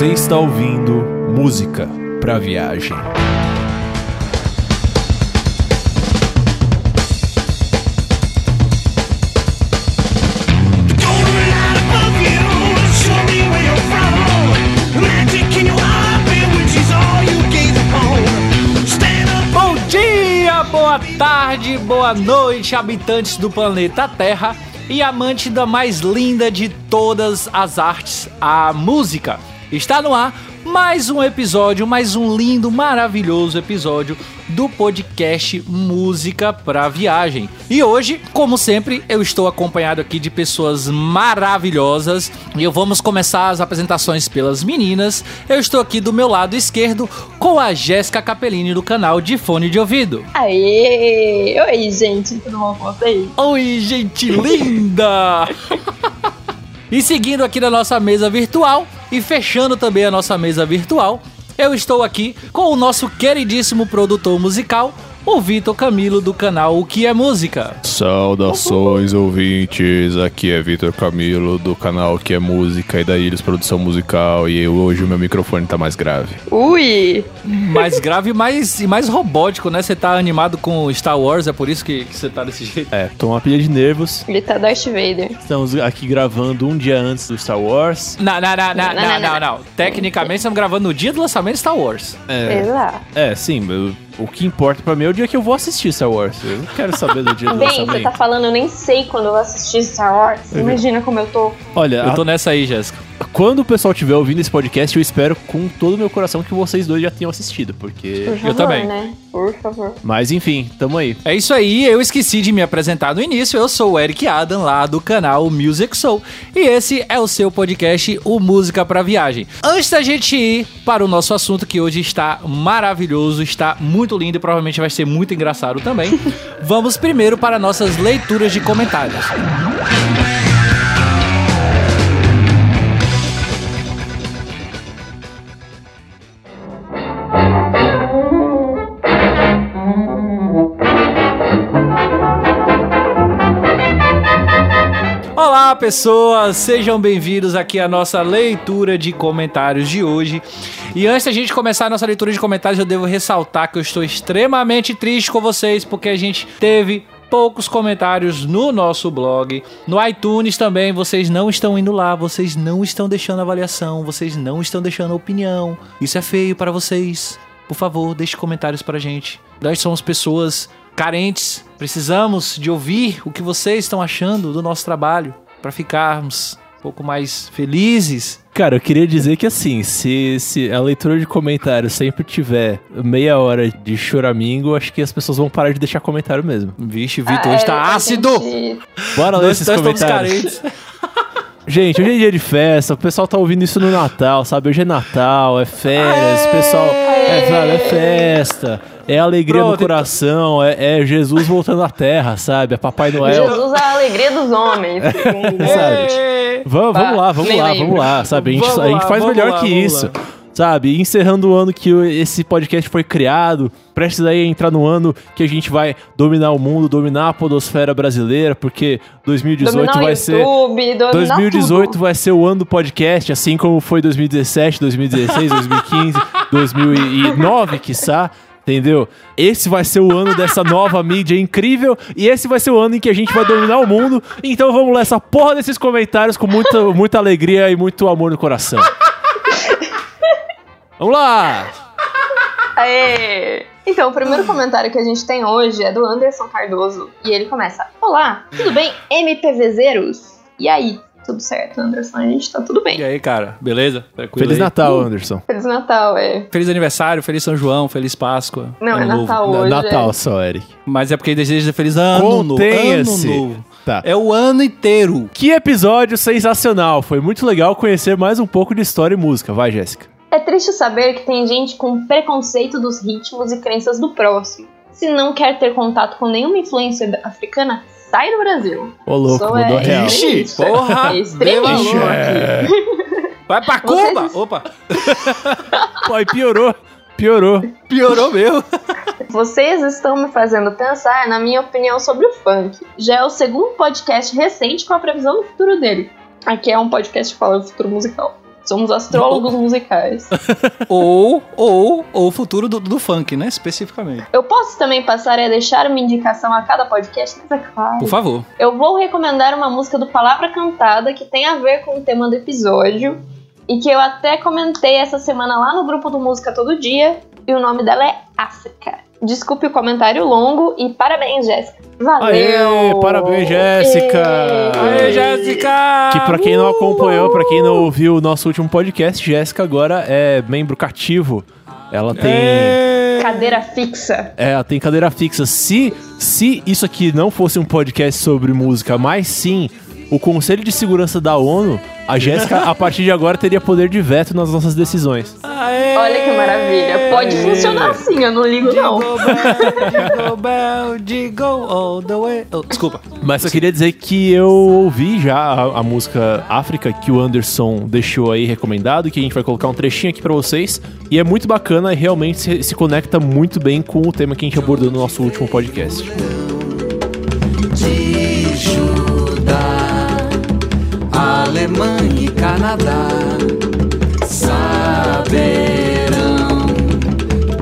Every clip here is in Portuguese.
Você está ouvindo música para viagem. Bom dia, boa tarde, boa noite, habitantes do planeta Terra e amante da mais linda de todas as artes, a música. Está no ar mais um episódio, mais um lindo, maravilhoso episódio do podcast Música para Viagem. E hoje, como sempre, eu estou acompanhado aqui de pessoas maravilhosas e vamos começar as apresentações pelas meninas. Eu estou aqui do meu lado esquerdo com a Jéssica Capellini do canal de Fone de Ouvido. Aê! Oi, gente, tudo bom com vocês? Oi, gente linda! e seguindo aqui na nossa mesa virtual e fechando também a nossa mesa virtual, eu estou aqui com o nosso queridíssimo produtor musical, o Vitor Camilo do canal O Que é Música. Saudações ouvintes, aqui é Vitor Camilo do canal Que é Música e da Ilhos Produção Musical e hoje o meu microfone tá mais grave. Ui! Mais grave e mais, e mais robótico, né? Você tá animado com Star Wars, é por isso que, você tá desse jeito. É, tô uma pilha de nervos. Ele tá Darth Vader. Estamos aqui gravando um dia antes do Star Wars. Não, não, não, não, Não, não, não, não, não. não. Tecnicamente estamos gravando no dia do lançamento de Star Wars. Sei lá. É, sim, eu- o que importa pra mim é o dia que eu vou assistir Star Wars. Eu não quero saber do dia do Bem, você tá falando, eu nem sei quando eu vou assistir Star Wars. Imagina como eu tô. Olha, Eu tô nessa aí, Jéssica. Quando o pessoal estiver ouvindo esse podcast, eu espero com todo o meu coração que vocês dois já tenham assistido, porque... Por favor, também. né? Por favor. Mas enfim, tamo aí. É isso aí, eu esqueci de me apresentar no início. Eu sou o Eric Adam, lá do canal Music Soul. E esse é o seu podcast, o Música pra Viagem. Antes da gente ir para o nosso assunto, que hoje está maravilhoso, está muito lindo e provavelmente vai ser muito engraçado também, vamos primeiro para nossas leituras de comentários. Olá, pessoas! Sejam bem-vindos aqui à nossa leitura de comentários de hoje. E antes da gente começar a nossa leitura de comentários, eu devo ressaltar que eu estou extremamente triste com vocês porque a gente teve poucos comentários no nosso blog. No iTunes também, vocês não estão indo lá, vocês não estão deixando avaliação, vocês não estão deixando opinião. Isso é feio para vocês. Por favor, deixe comentários pra gente. Nós somos pessoas carentes, precisamos de ouvir o que vocês estão achando do nosso trabalho para ficarmos um pouco mais felizes. Cara, eu queria dizer que assim, se, se a leitura de comentários sempre tiver meia hora de choramingo, acho que as pessoas vão parar de deixar comentário mesmo. Vixe, Vitor, Ah, hoje tá eu ácido! entendi. Bora ler Nós, esses comentários. Gente, hoje é dia de festa, o pessoal tá ouvindo isso no Natal, sabe? Hoje é Natal, é férias, o pessoal. É, sabe, é festa, é alegria no Pronto. coração, é, é Jesus voltando à terra, sabe? É Papai Noel. Jesus é a alegria dos homens. Sabe? Vamos, vamos lá, vamos lá, lembro. vamos lá, sabe? A gente, a gente lá, faz melhor lá, que isso. lá. Sabe, encerrando o ano que esse podcast foi criado, prestes aí a entrar no ano que a gente vai dominar o mundo, dominar a podosfera brasileira, porque 2018 Dominar o vai ser YouTube, dominar 2018 tudo. vai ser o ano do podcast, assim como foi 2017, 2016, 2015, 2009, quiçá. Entendeu? Esse vai ser o ano dessa nova mídia incrível e esse vai ser o ano em que a gente vai dominar o mundo. Então vamos ler essa porra desses comentários com muita, muita alegria e muito amor no coração. Vamos lá! Aê! Então, o primeiro comentário que a gente tem hoje é do Anderson Cardoso. E ele começa: Olá, tudo bem, MPVzeiros? E aí? Tudo certo, Anderson? A gente tá tudo E bem. aí, cara? Beleza? Tranquilo Feliz aí? Natal, Anderson. Feliz Natal, é. Feliz aniversário, feliz São João, feliz Páscoa. Não, ano é novo. Natal Na- hoje. Natal só, Eric. Mas é porque deseja feliz ano novo. Ano novo. Tá. É o ano inteiro. Que episódio sensacional! Foi muito legal conhecer mais um pouco de história e música. Vai, Jéssica. É triste saber que tem gente com preconceito dos ritmos e crenças do próximo. Se não quer ter contato com nenhuma influência africana, sai do Brasil. Ô, louco, Isso mudou é real. Ixi, porra, É valor É. Vai pra Vocês- Cuba! Opa, Pô, aí piorou. Piorou. piorou mesmo. Vocês estão me fazendo pensar na minha opinião sobre o funk. Já é o segundo podcast recente com a previsão do futuro dele. Aqui é um podcast que fala do futuro musical. Somos astrólogos musicais. Ou, ou, ou o futuro do, do funk, né? Especificamente. Eu posso também passar a deixar uma indicação a cada podcast, mas é claro. Por favor. Eu vou recomendar uma música do Palavra Cantada que tem a ver com o tema do episódio e que eu até comentei essa semana lá no grupo do Música Todo Dia e o nome dela é África. Desculpe o comentário longo e parabéns, Jéssica. Valeu! Aê, parabéns, Jéssica! Aê, Jéssica! Que pra quem não acompanhou, pra quem não ouviu o nosso último podcast, Jéssica agora é membro cativo. Ela tem. É. Cadeira fixa. É, ela tem cadeira fixa. Se, se isso aqui não fosse um podcast sobre música, mas sim o Conselho de Segurança da ONU, a Jéssica, a partir de agora, teria poder de veto nas nossas decisões. Aê! Olha que maravilha. Pode Aê. funcionar assim, eu não ligo não. Jingle bell, jingle bell, jingle all the way. Oh, desculpa. Mas eu queria dizer que eu ouvi já a, a música África que o Anderson deixou aí recomendado, que a gente vai colocar um trechinho aqui pra vocês. E é muito bacana e realmente se, se conecta muito bem com o tema que a gente abordou no nosso último podcast. Alemanha e Canadá saberão.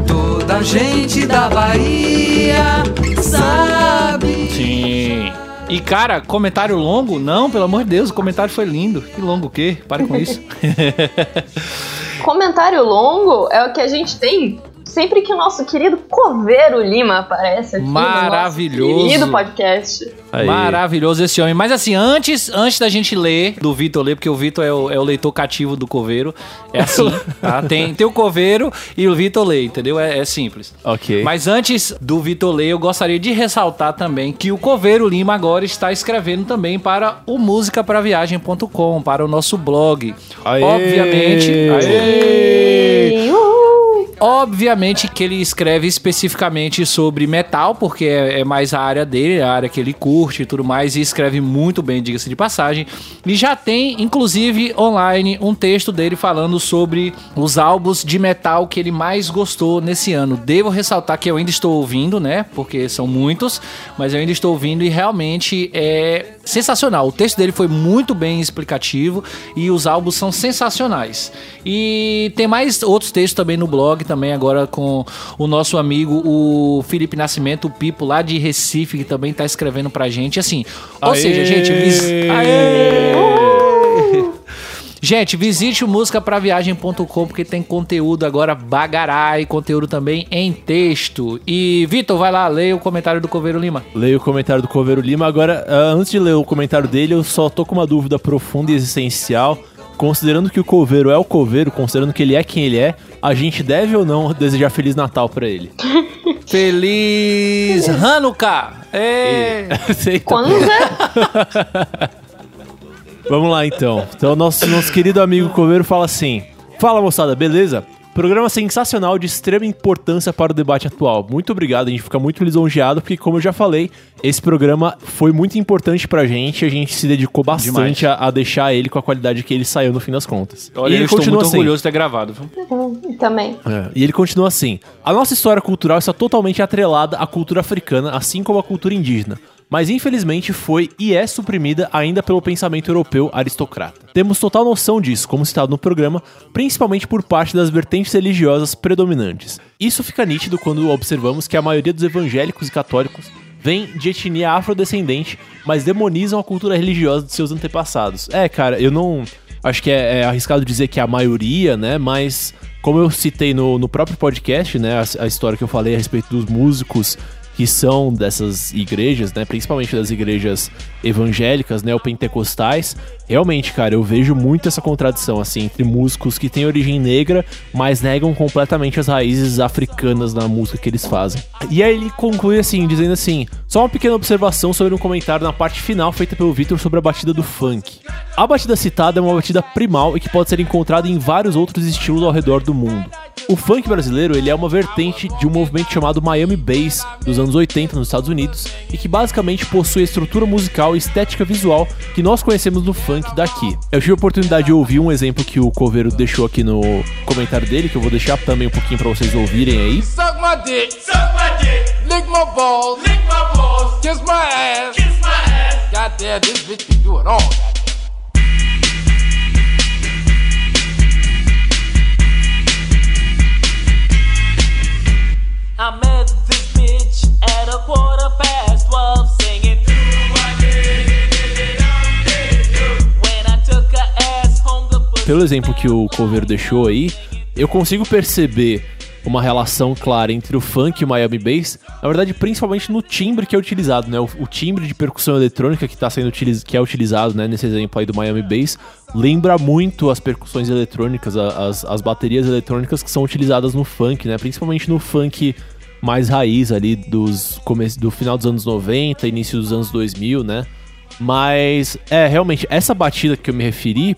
Toda a gente da Bahia sabe. Sim. E cara, comentário longo? Não, pelo amor de Deus, o comentário foi lindo. Que longo o quê? Para com isso. Comentário longo é o que a gente tem sempre que o nosso querido Coveiro Lima aparece aqui Maravilhoso. no nosso querido podcast. Aí. Maravilhoso esse homem. Mas assim, antes, antes da gente ler, do Vitor ler, porque o Vitor é o, é o leitor cativo do Coveiro. É assim, tá? Tem, tem o Coveiro e o Vitor lê, entendeu? É, é simples. Ok. Mas antes do Vitor ler, eu gostaria de ressaltar também que o Coveiro Lima agora está escrevendo também para o musicapraviagem.com, para o nosso blog. Aê! Obviamente. Aê! Uhul. Obviamente que ele escreve especificamente sobre metal, porque é, é mais a área dele, a área que ele curte e tudo mais, e escreve muito bem, diga-se de passagem. E já tem, inclusive, online um texto dele falando sobre os álbuns de metal que ele mais gostou nesse ano. Devo ressaltar que eu ainda estou ouvindo, né? Porque são muitos, mas eu ainda estou ouvindo e realmente é sensacional. O texto dele foi muito bem explicativo e os álbuns são sensacionais. E tem mais outros textos também no blog, também agora com o nosso amigo, o Felipe Nascimento, o Pipo, lá de Recife, que também tá escrevendo pra gente. Assim, ou Aê! seja, gente, vis... Aê! Gente, visite o musicapraviagem.com porque tem conteúdo agora bagarai, conteúdo também em texto. E Vitor, vai lá, leia o comentário do Coveiro Lima. Leio o comentário do Coveiro Lima. Agora, ah, antes de ler o comentário dele, eu só tô com uma dúvida profunda e existencial. Considerando que o Coveiro é o Coveiro, considerando que ele é quem ele é, a gente deve ou não desejar Feliz Natal pra ele? Feliz Hanukkah! É. Aceita. Kwanzaa? Vamos lá então. Então, nosso, nosso querido amigo Coveiro fala assim: Fala moçada, beleza? Programa sensacional de extrema importância para o debate atual. Muito obrigado, a gente fica muito lisonjeado, porque, como eu já falei, esse programa foi muito importante pra gente. A gente se dedicou bastante a, a deixar ele com a qualidade que ele saiu no fim das contas. Olha, e ele eu estou continua muito assim. orgulhoso de ter gravado. viu? Também. É, e ele continua assim: A nossa história cultural está totalmente atrelada à cultura africana, assim como à cultura indígena. Mas infelizmente foi e é suprimida ainda pelo pensamento europeu aristocrata. Temos total noção disso, como citado no programa, principalmente por parte das vertentes religiosas predominantes. Isso fica nítido quando observamos que a maioria dos evangélicos e católicos vem de etnia afrodescendente, mas demonizam a cultura religiosa de seus antepassados. É, cara, eu não. Acho que é, é arriscado dizer que é a maioria, né? Mas como eu citei no, no próprio podcast, né? A, a história que eu falei a respeito dos músicos que são dessas igrejas, né, principalmente das igrejas evangélicas, neopentecostais, realmente, cara, eu vejo muito essa contradição, assim, entre músicos que têm origem negra, mas negam completamente as raízes africanas na música que eles fazem. E aí ele conclui assim, dizendo assim, só uma pequena observação sobre um comentário na parte final feita pelo Victor sobre a batida do funk. A batida citada é uma batida primal e que pode ser encontrada em vários outros estilos ao redor do mundo. O funk brasileiro ele é uma vertente de um movimento chamado Miami Bass dos anos 80 nos Estados Unidos e que basicamente possui a estrutura musical e estética visual que nós conhecemos do funk daqui. Eu tive a oportunidade de ouvir um exemplo que o Coveiro deixou aqui no comentário dele, que eu vou deixar também um pouquinho para vocês ouvirem aí. Suck my dick. Suck my dick. Lick my balls. Lick my balls. Kiss my ass. Kiss my ass. Goddamn, this bitch can do it all. I met this bitch at a quarter past twelve, Pelo exemplo que o Coveiro deixou aí, eu consigo perceber uma relação clara entre o funk e o Miami Bass, na verdade, principalmente no timbre que é utilizado, né? O, o timbre de percussão eletrônica que tá sendo utiliz que é utilizado, né, nesse exemplo aí do Miami Bass, lembra muito as percussões eletrônicas, as, as baterias eletrônicas que são utilizadas no funk, né? Principalmente no funk mais raiz ali dos come do final dos anos 90, início dos anos 2000, né? Mas é, realmente essa batida que eu me referi,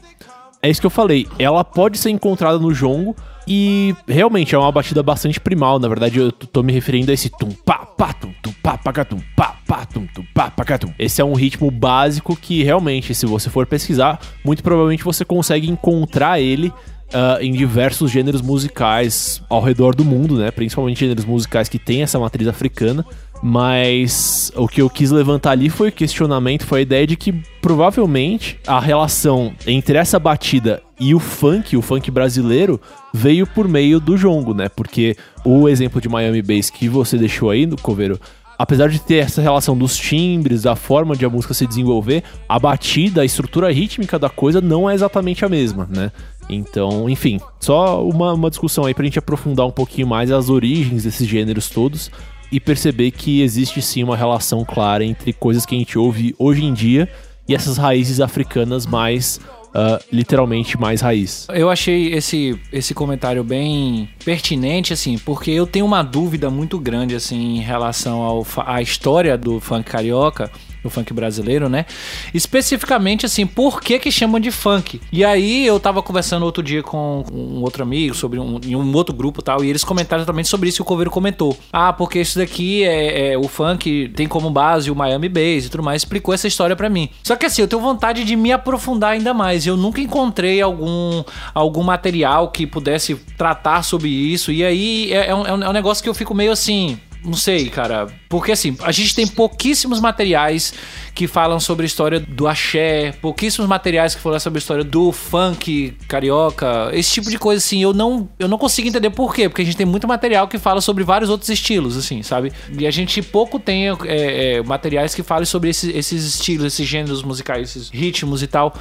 é isso que eu falei. Ela pode ser encontrada no jongo e realmente é uma batida bastante primal. Na verdade, eu tô me referindo a esse tum pá pá tum tum pá pá tum pá pá tum tum pá pá tum. Esse é um ritmo básico que realmente, se você for pesquisar, muito provavelmente você consegue encontrar ele ah, em diversos gêneros musicais ao redor do mundo, né? Principalmente gêneros musicais que têm essa matriz africana. Mas o que eu quis levantar ali foi o questionamento, foi a ideia de que provavelmente a relação entre essa batida e o funk, o funk brasileiro, veio por meio do jongo, né? Porque o exemplo de Miami Bass que você deixou aí no coveiro, apesar de ter essa relação dos timbres, da forma de a música se desenvolver, a batida, a estrutura rítmica da coisa não é exatamente a mesma, né? Então, enfim, só uma, uma discussão aí pra gente aprofundar um pouquinho mais as origens desses gêneros todos e perceber que existe sim uma relação clara entre coisas que a gente ouve hoje em dia e essas raízes africanas mais, ah, literalmente, mais raiz. Eu achei esse, esse comentário bem pertinente, assim, porque eu tenho uma dúvida muito grande, assim, em relação ao, à história do funk carioca, do funk brasileiro, né? Especificamente, assim, por que que chamam de funk? E aí eu tava conversando outro dia com um outro amigo sobre um, em um outro grupo e tal, e eles comentaram exatamente sobre isso que o Coveiro comentou. Ah, porque isso daqui é, é o funk tem como base o Miami Bass e tudo mais, explicou essa história pra mim. Só que assim, eu tenho vontade de me aprofundar ainda mais. Eu nunca encontrei algum, algum material que pudesse tratar sobre isso. E aí é, é um, é um- é um negócio que eu fico meio assim. Não sei, cara. Porque assim, a gente tem pouquíssimos materiais que falam sobre a história do axé, pouquíssimos materiais que falam sobre a história do funk carioca, esse tipo de coisa assim. Eu não, eu não consigo entender por quê, porque a gente tem muito material que fala sobre vários outros estilos, assim, sabe? E a gente pouco tem é, é, materiais que falem sobre esses, esses estilos, esses gêneros musicais, esses ritmos e tal.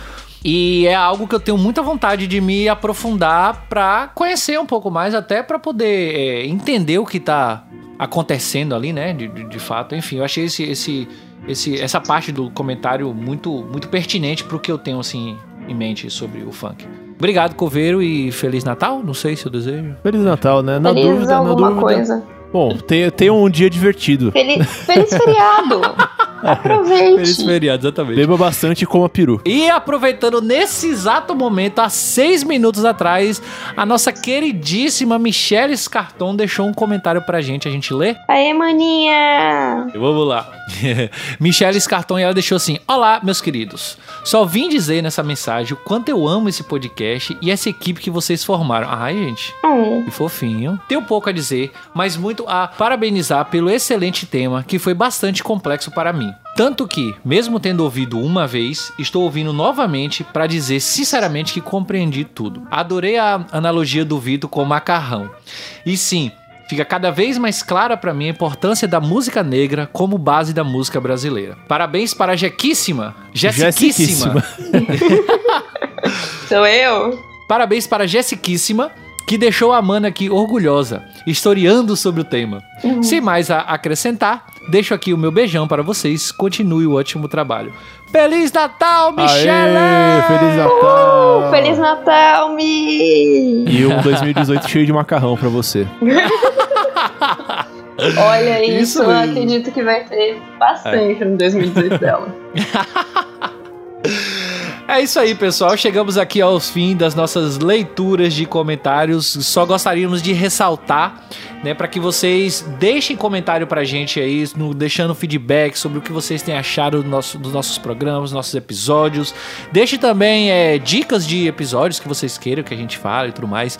E é algo que eu tenho muita vontade de me aprofundar pra conhecer um pouco mais, até pra poder é, entender o que tá acontecendo ali, né? De, de, de fato. Enfim, eu achei esse, esse, esse, essa parte do comentário muito, muito pertinente pro que eu tenho, assim, em mente sobre o funk. Obrigado, Coveiro, e Feliz Natal. Não sei se eu desejo. Feliz Natal, né? Na Feliz dúvida, na alguma dúvida. coisa. Bom, tenha, tenha um dia divertido. Feliz, feliz feriado. Aproveite. Feliz feriado, exatamente. Beba bastante e coma peru. E aproveitando nesse exato momento, há seis minutos atrás, a nossa queridíssima Michelle Scarton deixou um comentário pra gente. A gente lê? Aê, maninha. Vamos lá. Michelle Scarton e ela deixou assim: Olá, meus queridos. Só vim dizer nessa mensagem o quanto eu amo esse podcast e essa equipe que vocês formaram. Ai, gente. Hum, Que fofinho. Tenho pouco a dizer, mas muito a parabenizar pelo excelente tema, que foi bastante complexo para mim. Tanto que, mesmo tendo ouvido uma vez, estou ouvindo novamente para dizer sinceramente que compreendi tudo. Adorei a analogia do Vitor com o macarrão. E sim, fica cada vez mais clara para mim a importância da música negra como base da música brasileira. Parabéns para a Jequíssima. Jessiquíssima. sou eu? Parabéns para a Jessiquíssima, que deixou a Amanda aqui orgulhosa, historiando sobre o tema. Sem mais a acrescentar, deixo aqui o meu beijão para vocês. Continue o ótimo trabalho. Feliz Natal, Michelle! Aê, Feliz Natal! Uh, Feliz Natal, Mi! E um 2018 cheio de macarrão pra você. Olha isso, Isso eu acredito que vai ter bastante no 2018 dela. É isso aí, pessoal. Chegamos aqui aos fim das nossas leituras de comentários. Só gostaríamos de ressaltar, né, para que vocês deixem comentário pra gente aí, no- deixando feedback sobre o que vocês têm achado do nosso- dos nossos programas, nossos episódios. Deixe também é, dicas de episódios que vocês queiram que a gente fale e tudo mais.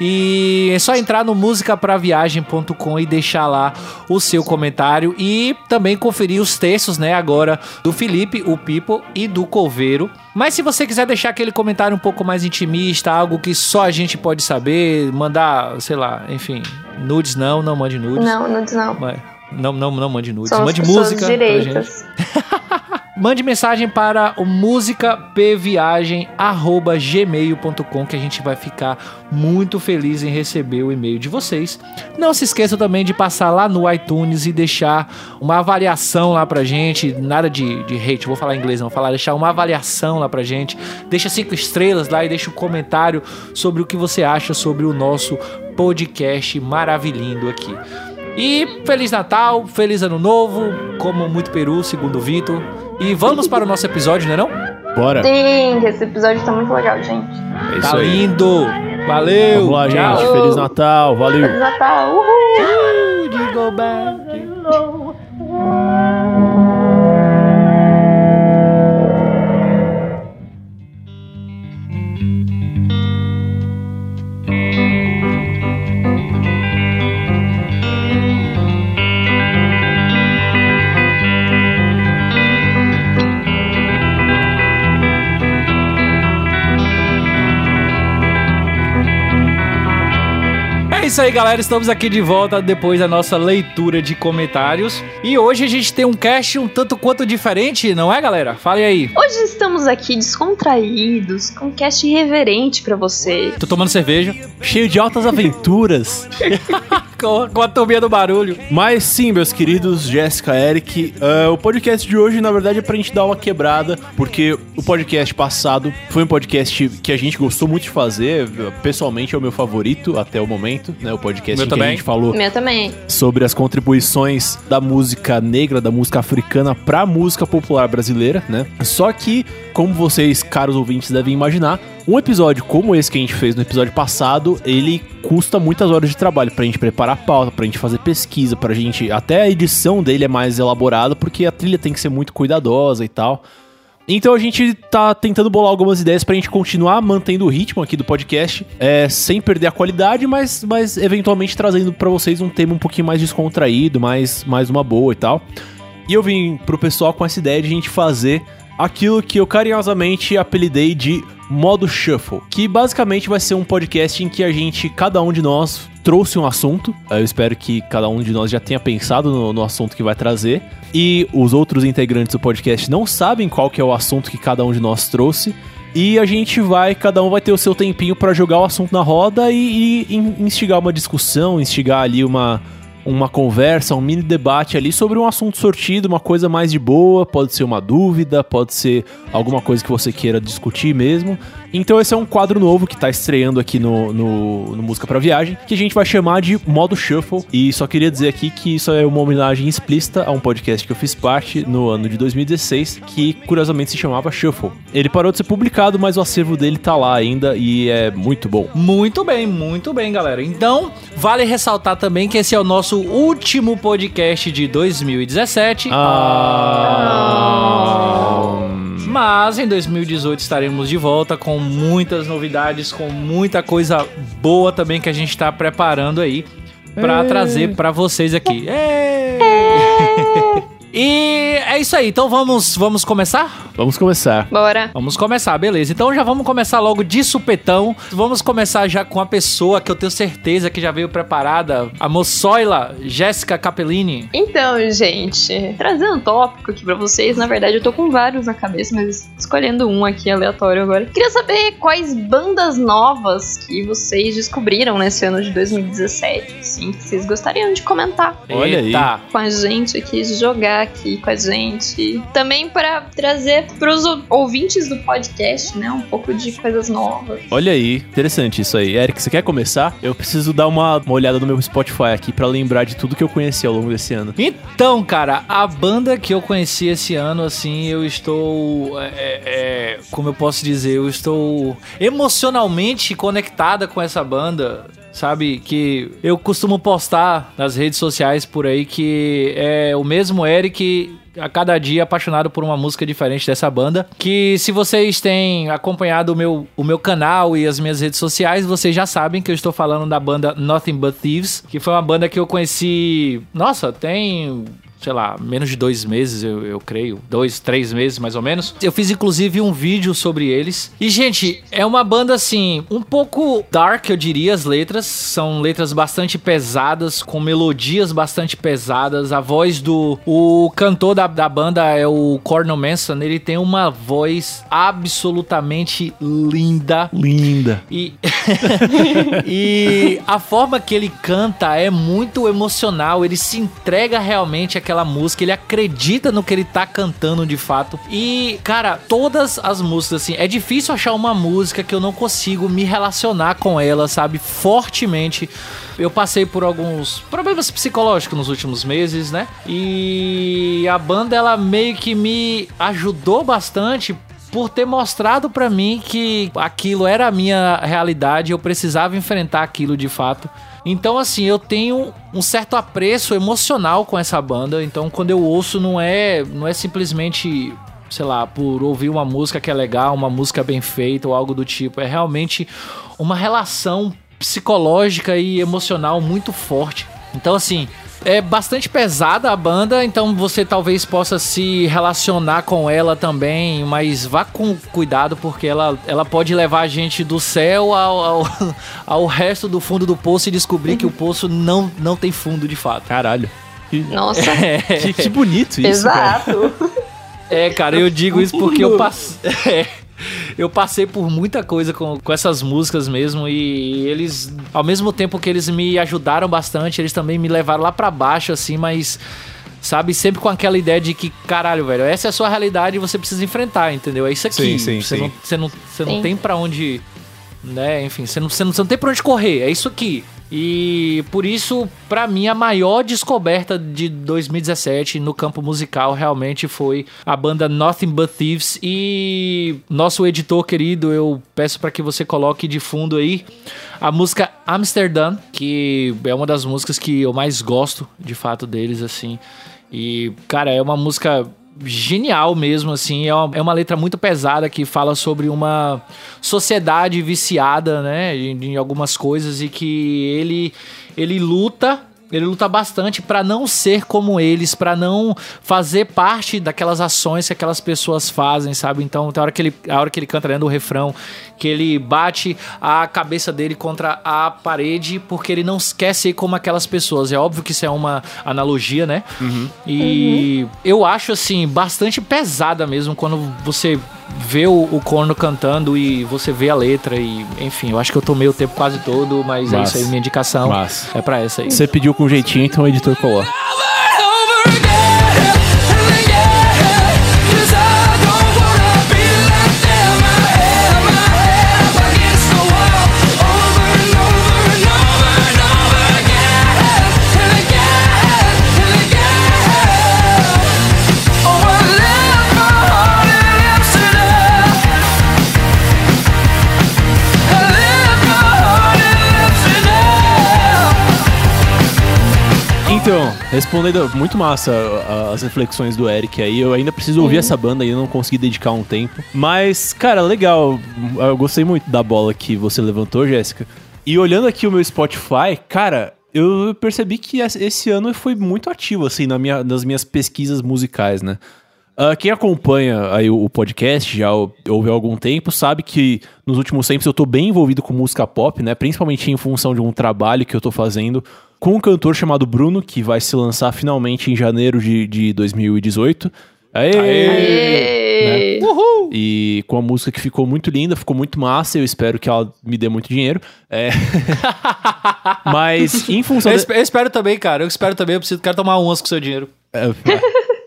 E é só entrar no musicapraviagem.com e deixar lá o seu comentário e também conferir os textos, né, agora do Felipe, o Pipo e do Coveiro. Mas se você quiser deixar aquele comentário um pouco mais intimista, algo que só a gente pode saber, mandar, sei lá, enfim, nudes não, não mande nudes. Não, diz não. Mas- Não, não, não mande nudes. As mande música pra gente. Mande mensagem para o musicapviagem@gmail.com que a gente vai ficar muito feliz em receber o e-mail de vocês. Não se esqueça também de passar lá no iTunes e deixar uma avaliação lá pra gente, nada de, de hate, vou falar em inglês não, vou falar deixar uma avaliação lá pra gente. Deixa cinco estrelas lá e deixa um comentário sobre o que você acha sobre o nosso podcast maravilhindo aqui. E Feliz Natal, Feliz Ano Novo, como muito peru, segundo o Vitor. E vamos para o nosso episódio, né não? Bora! Sim, esse episódio tá muito legal, gente. É isso Tá aí. lindo! Valeu! Vamos lá, tchau. gente. Feliz Natal. Valeu. Feliz Natal, uhul! Jingle bell. É isso aí, galera. Estamos aqui de volta depois da nossa leitura de comentários. E hoje a gente tem um cast um tanto quanto diferente, não é, galera? Fale aí. Hoje estamos aqui descontraídos, com um cast irreverente pra você. Tô tomando cerveja Cheio de altas aventuras. com, com a turminha do barulho. Mas sim, meus queridos Jéssica, Eric, ah, o podcast de hoje, na verdade, é pra gente dar uma quebrada, porque o podcast passado foi um podcast que a gente gostou muito de fazer. Pessoalmente é o meu favorito até o momento, né? O podcast Meu em que também. a gente falou Meu também. sobre as contribuições da música negra, da música africana pra música popular brasileira, né? Só que, como vocês, caros ouvintes, devem imaginar, um episódio como esse que a gente fez no episódio passado, ele custa muitas horas de trabalho pra gente preparar a pauta, pra gente fazer pesquisa, pra gente. Até a edição dele é mais elaborada, porque a trilha tem que ser muito cuidadosa e tal. Então a gente tá tentando bolar algumas ideias pra gente continuar mantendo o ritmo aqui do podcast, é, sem perder a qualidade, mas, mas eventualmente trazendo pra vocês um tema um pouquinho mais descontraído, mais, mais uma boa e tal. E eu vim pro pessoal com essa ideia de a gente fazer aquilo que eu carinhosamente apelidei de modo shuffle, que basicamente vai ser um podcast em que a gente, cada um de nós, trouxe um assunto. Eu espero que cada um de nós já tenha pensado no, no assunto que vai trazer. E os outros integrantes do podcast não sabem qual que é o assunto que cada um de nós trouxe. E a gente vai, cada um vai ter o seu tempinho pra jogar o assunto na roda e, e in- instigar uma discussão, instigar ali uma, uma conversa, um mini debate ali sobre um assunto sortido, uma coisa mais de boa, pode ser uma dúvida, pode ser alguma coisa que você queira discutir mesmo. Então esse é um quadro novo que tá estreando aqui no, no, no Música pra Viagem, que a gente vai chamar de modo shuffle. E só queria dizer aqui que isso é uma homenagem explícita a um podcast que eu fiz parte no ano de 2016, que curiosamente se chamava Shuffle. Ele parou de ser publicado, mas o acervo dele tá lá ainda e é muito bom. Muito bem, muito bem, galera. Então, vale ressaltar também que esse é o nosso último podcast de 2017. Ah. Mas em 2018 estaremos de volta com muitas novidades, com muita coisa boa também que a gente está preparando aí pra trazer pra vocês aqui. Ê! e é isso aí. Então vamos, vamos começar? Vamos começar. Bora. Vamos começar, beleza. Então já vamos começar logo de supetão. Vamos começar já com a pessoa que eu tenho certeza que já veio preparada, a moçoila Jéssica Capellini. Então, gente, trazendo um tópico aqui pra vocês, na verdade eu tô com vários na cabeça, mas escolhendo um aqui aleatório agora. Queria saber quais bandas novas que vocês descobriram nesse ano de 2017, assim, que vocês gostariam de comentar Olha aí. Com a gente aqui, jogar aqui com a gente. Também para trazer pros o- ouvintes do podcast, né, um pouco de coisas novas. Olha aí, interessante isso aí. Eric, você quer começar? Eu preciso dar uma, uma olhada no meu Spotify aqui pra lembrar de tudo que eu conheci ao longo desse ano. Então, cara, a banda que eu conheci esse ano, assim, eu estou. é, é, como eu posso dizer? Eu estou emocionalmente conectada com essa banda. Sabe, que eu costumo postar nas redes sociais por aí que é o mesmo Eric a cada dia apaixonado por uma música diferente dessa banda. Que se vocês têm acompanhado o meu, o meu canal e as minhas redes sociais, vocês já sabem que eu estou falando da banda Nothing But Thieves, que foi uma banda que eu conheci. Nossa, tem. Sei lá, menos de dois meses, eu, eu creio. Dois, três meses mais ou menos. Eu fiz inclusive um vídeo sobre eles. E, gente, é uma banda assim, um pouco dark, eu diria, as letras. São letras bastante pesadas, com melodias bastante pesadas. A voz do. O cantor da, da banda é o Cornel Manson. Ele tem uma voz absolutamente linda. Linda. E, e a forma que ele canta é muito emocional. Ele se entrega realmente àquela música. Ele acredita no que ele tá cantando de fato. E, cara, todas as músicas, assim, é difícil achar uma música que eu não consigo me relacionar com ela, sabe? Fortemente. Eu passei por alguns problemas psicológicos nos últimos meses, né? E a banda, ela meio que me ajudou bastante por ter mostrado pra mim que aquilo era a minha realidade, eu precisava enfrentar aquilo de fato. Então, assim, eu tenho um certo apreço emocional com essa banda. Então, quando eu ouço, não é, não é simplesmente, sei lá, por ouvir uma música que é legal, uma música bem feita ou algo do tipo. É realmente uma relação psicológica e emocional muito forte. Então, assim, é bastante pesada a banda, então você talvez possa se relacionar com ela também, mas vá com cuidado porque ela, ela pode levar a gente do céu ao, ao, ao resto do fundo do poço e descobrir que o poço não, não tem fundo de fato. Caralho. Nossa, que, que bonito isso, cara. exato. É, cara, eu digo isso porque eu passei. Eu passei por muita coisa com, com essas músicas mesmo e eles, ao mesmo tempo que eles me ajudaram bastante, eles também me levaram lá pra baixo, assim, mas, sabe, sempre com aquela ideia de que, caralho, velho, essa é a sua realidade e você precisa enfrentar, entendeu? É isso aqui. Sim, sim, você, sim. Não, você, não, você não tem pra onde, né, enfim, você não, você, não, você não tem pra onde correr, é isso aqui. E por isso, pra mim, a maior descoberta de 2017 no campo musical realmente foi a banda Nothing But Thieves. E nosso editor querido, eu peço pra que você coloque de fundo aí a música Amsterdam, que é uma das músicas que eu mais gosto de fato deles, assim. E, cara, é uma música genial mesmo, assim. É uma, é uma letra muito pesada que fala sobre uma sociedade viciada, né, em, em algumas coisas e que ele ele luta ele luta bastante pra não ser como eles, pra não fazer parte daquelas ações que aquelas pessoas fazem, sabe? Então, tem a hora que ele, a hora que ele canta dentro do refrão, que ele bate a cabeça dele contra a parede porque ele não quer ser como aquelas pessoas. É óbvio que isso é uma analogia, né? E eu acho assim bastante pesada mesmo quando você vê o, o corno cantando e você vê a letra e enfim, eu acho que eu tomei o tempo quase todo, mas é Massa. isso aí, minha indicação Massa. é pra essa aí. Você pediu com jeitinho, então o editor coloca. Respondendo muito massa as reflexões do Eric aí, eu ainda preciso ouvir essa banda e eu não consegui dedicar um tempo. Mas, cara, legal. Eu gostei muito da bola que você levantou, Jéssica. E olhando aqui o meu Spotify, cara, eu percebi que esse esse ano foi muito ativo, assim, na minha, nas minhas pesquisas musicais, né? Ah, quem acompanha aí o podcast já ou- ouve há algum tempo sabe que nos últimos tempos eu tô bem envolvido com música pop, né? Principalmente em função de um trabalho que eu tô fazendo com um cantor chamado Bruno, que vai se lançar finalmente em janeiro de, de 2018. Aê! Aê! E com a música que ficou muito linda, ficou muito massa. Eu espero que ela me dê muito dinheiro. É. Mas em função. Eu, de- eu espero também, cara. Eu espero também. Eu preciso, quero tomar umas com seu dinheiro. É,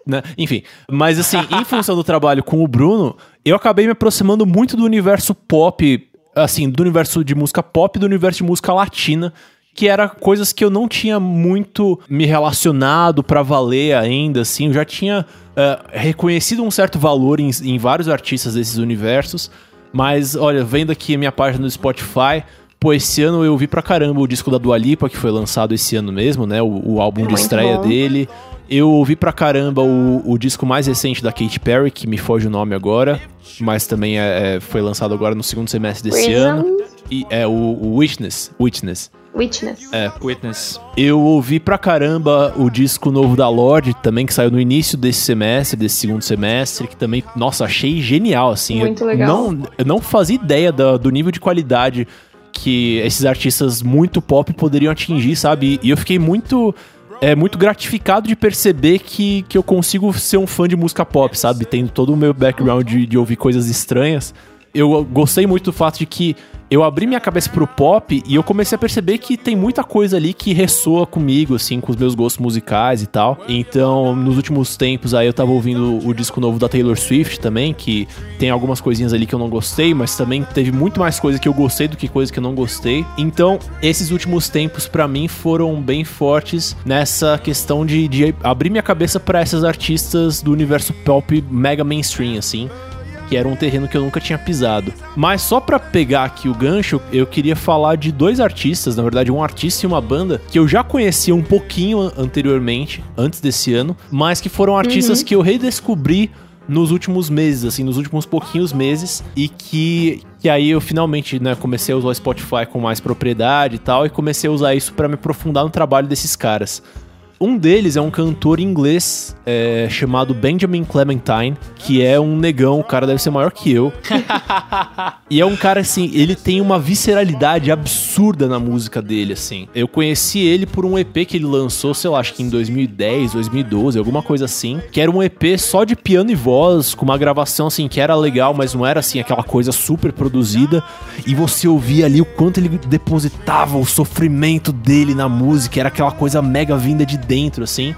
né? Enfim, mas assim, em função do trabalho com o Bruno, eu acabei me aproximando muito do universo pop, assim, do universo de música pop e do universo de música latina, que era coisas que eu não tinha muito me relacionado pra valer ainda, assim, eu já tinha eh, reconhecido um certo valor em, em vários artistas desses universos, mas olha, vendo aqui a minha página do Spotify, Pô, esse ano eu vi pra caramba o disco da Dua Lipa, que foi lançado esse ano mesmo, né? O, o álbum de Muito estreia bom. dele. Eu ouvi pra caramba o, o disco mais recente da Katy Perry, que me foge o nome agora, mas também é, é- foi lançado agora no segundo semestre desse Reason? ano. E é o, o Witness. Witness. Witness. É. Witness. Eu ouvi pra caramba o disco novo da Lorde, também, que saiu no início desse semestre, desse segundo semestre, que também, nossa, achei genial, assim. Muito eu legal. Não, eu não fazia ideia da- do nível de qualidade que esses artistas muito pop poderiam atingir, sabe? E eu fiquei muito. É muito gratificado de perceber que, que eu consigo ser um fã de música pop, sabe? Tendo todo o meu background de, de ouvir coisas estranhas. Eu gostei muito do fato de que eu abri minha cabeça pro pop e eu comecei a perceber que tem muita coisa ali que ressoa comigo, assim, com os meus gostos musicais e tal. Então, nos últimos tempos aí eu tava ouvindo o disco novo da Taylor Swift também, que tem algumas coisinhas ali que eu não gostei, mas também teve muito mais coisa que eu gostei do que coisa que eu não gostei. Então, esses últimos tempos pra mim foram bem fortes nessa questão de, de abrir minha cabeça pra essas artistas do universo pop mega mainstream, assim que era um terreno que eu nunca tinha pisado. Mas só pra pegar aqui o gancho, eu queria falar de dois artistas, na verdade, um artista e uma banda que eu já conhecia um pouquinho an- anteriormente, antes desse ano, mas que foram artistas que eu redescobri nos últimos meses, assim, nos últimos pouquinhos meses, e que, que aí eu finalmente, né, comecei a usar o Spotify com mais propriedade e tal, e comecei a usar isso pra me aprofundar no trabalho desses caras. Um deles é um cantor inglês é, chamado Benjamin Clementine, que é um negão, o cara deve ser maior que eu. e é um cara assim, ele tem uma visceralidade absurda na música dele, assim. Eu conheci ele por um EP que ele lançou, sei lá, acho que em 2010, 2012, alguma coisa assim, que era um EP só de piano e voz, com uma gravação assim que era legal, mas não era assim aquela coisa super produzida. E você ouvia ali o quanto ele depositava o sofrimento dele na música, era aquela coisa mega vinda de dentro, assim.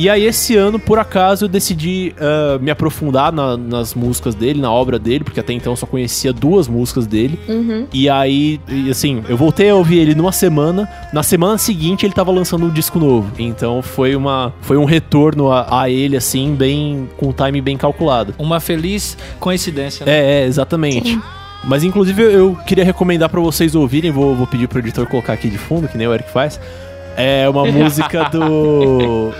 E aí, esse ano, por acaso, eu decidi ah, me aprofundar na- nas músicas dele, na obra dele, porque até então eu só conhecia duas músicas dele. E aí, e assim, eu voltei a ouvir ele numa semana. Na semana seguinte, ele tava lançando um disco novo. Então foi uma foi um retorno a, a ele, assim, bem. com um time bem calculado. Uma feliz coincidência. né? É, é, exatamente. Mas inclusive eu- eu queria recomendar pra vocês ouvirem, vou, vou pedir pro editor colocar aqui de fundo, que nem o Eric faz. É uma música do.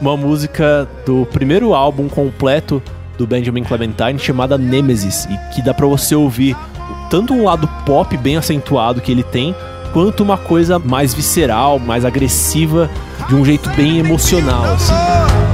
Uma música do primeiro álbum completo do Benjamin Clementine chamada Nemesis. E que dá pra você ouvir tanto um lado pop bem acentuado que ele tem, quanto uma coisa mais visceral, mais agressiva, de um jeito bem emocional, assim.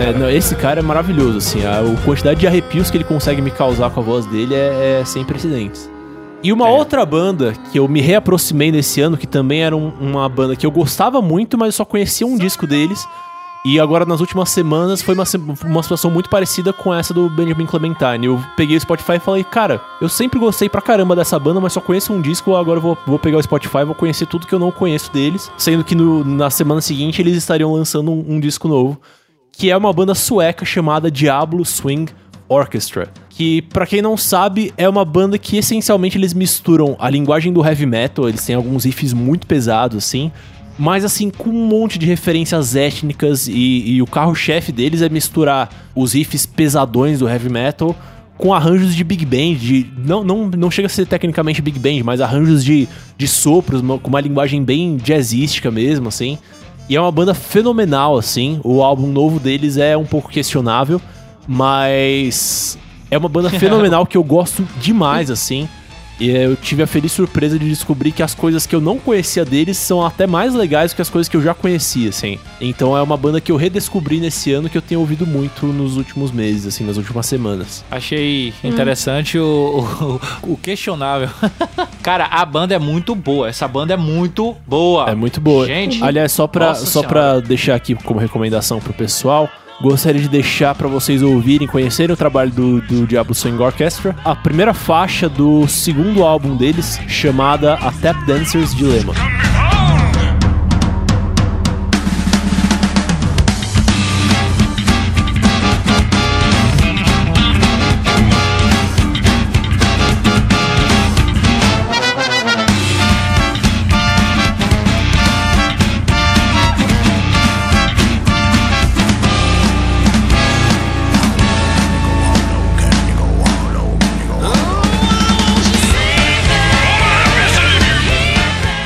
É, não, esse cara é maravilhoso, assim. A, a quantidade de arrepios que ele consegue me causar com a voz dele é, é sem precedentes. E uma outra banda que eu me reaproximei nesse ano, que também era um- uma banda que eu gostava muito, mas eu só conhecia um disco deles. E agora, nas últimas semanas, foi uma, uma situação muito parecida com essa do Benjamin Clementine. Eu peguei o Spotify e falei, cara, eu sempre gostei pra caramba dessa banda, mas só conheço um disco, agora eu vou, vou pegar o Spotify e vou conhecer tudo que eu não conheço deles. Sendo que no- na semana seguinte eles estariam lançando um- um disco novo que é uma banda sueca chamada Diablo Swing Orchestra. Que, pra quem não sabe, é uma banda que essencialmente eles misturam a linguagem do heavy metal, eles têm alguns riffs muito pesados, assim, mas assim, com um monte de referências étnicas e, e o carro-chefe deles é misturar os riffs pesadões do heavy metal com arranjos de big band, de, não, não, não chega a ser tecnicamente big band, mas arranjos de, de sopros, uma- com uma linguagem bem jazzística mesmo, assim. E é uma banda fenomenal, assim. O álbum novo deles é um pouco questionável, mas é uma banda fenomenal que eu gosto demais, assim. E eu tive a feliz surpresa de descobrir que as coisas que eu não conhecia deles são até mais legais que as coisas que eu já conhecia, assim. Então é uma banda que eu redescobri nesse ano que eu tenho ouvido muito nos últimos meses, assim, nas últimas semanas. Achei interessante o, o, o questionável. Cara, a banda é muito boa. Essa banda é muito boa. É muito boa. Gente, Aliás, só pra, Nossa só Senhora. pra deixar aqui como recomendação pro pessoal, gostaria de deixar pra vocês ouvirem, conhecerem o trabalho do, do Diablo Swing Orchestra. A primeira faixa do segundo álbum deles, chamada A Tap Dancer's Dilemma.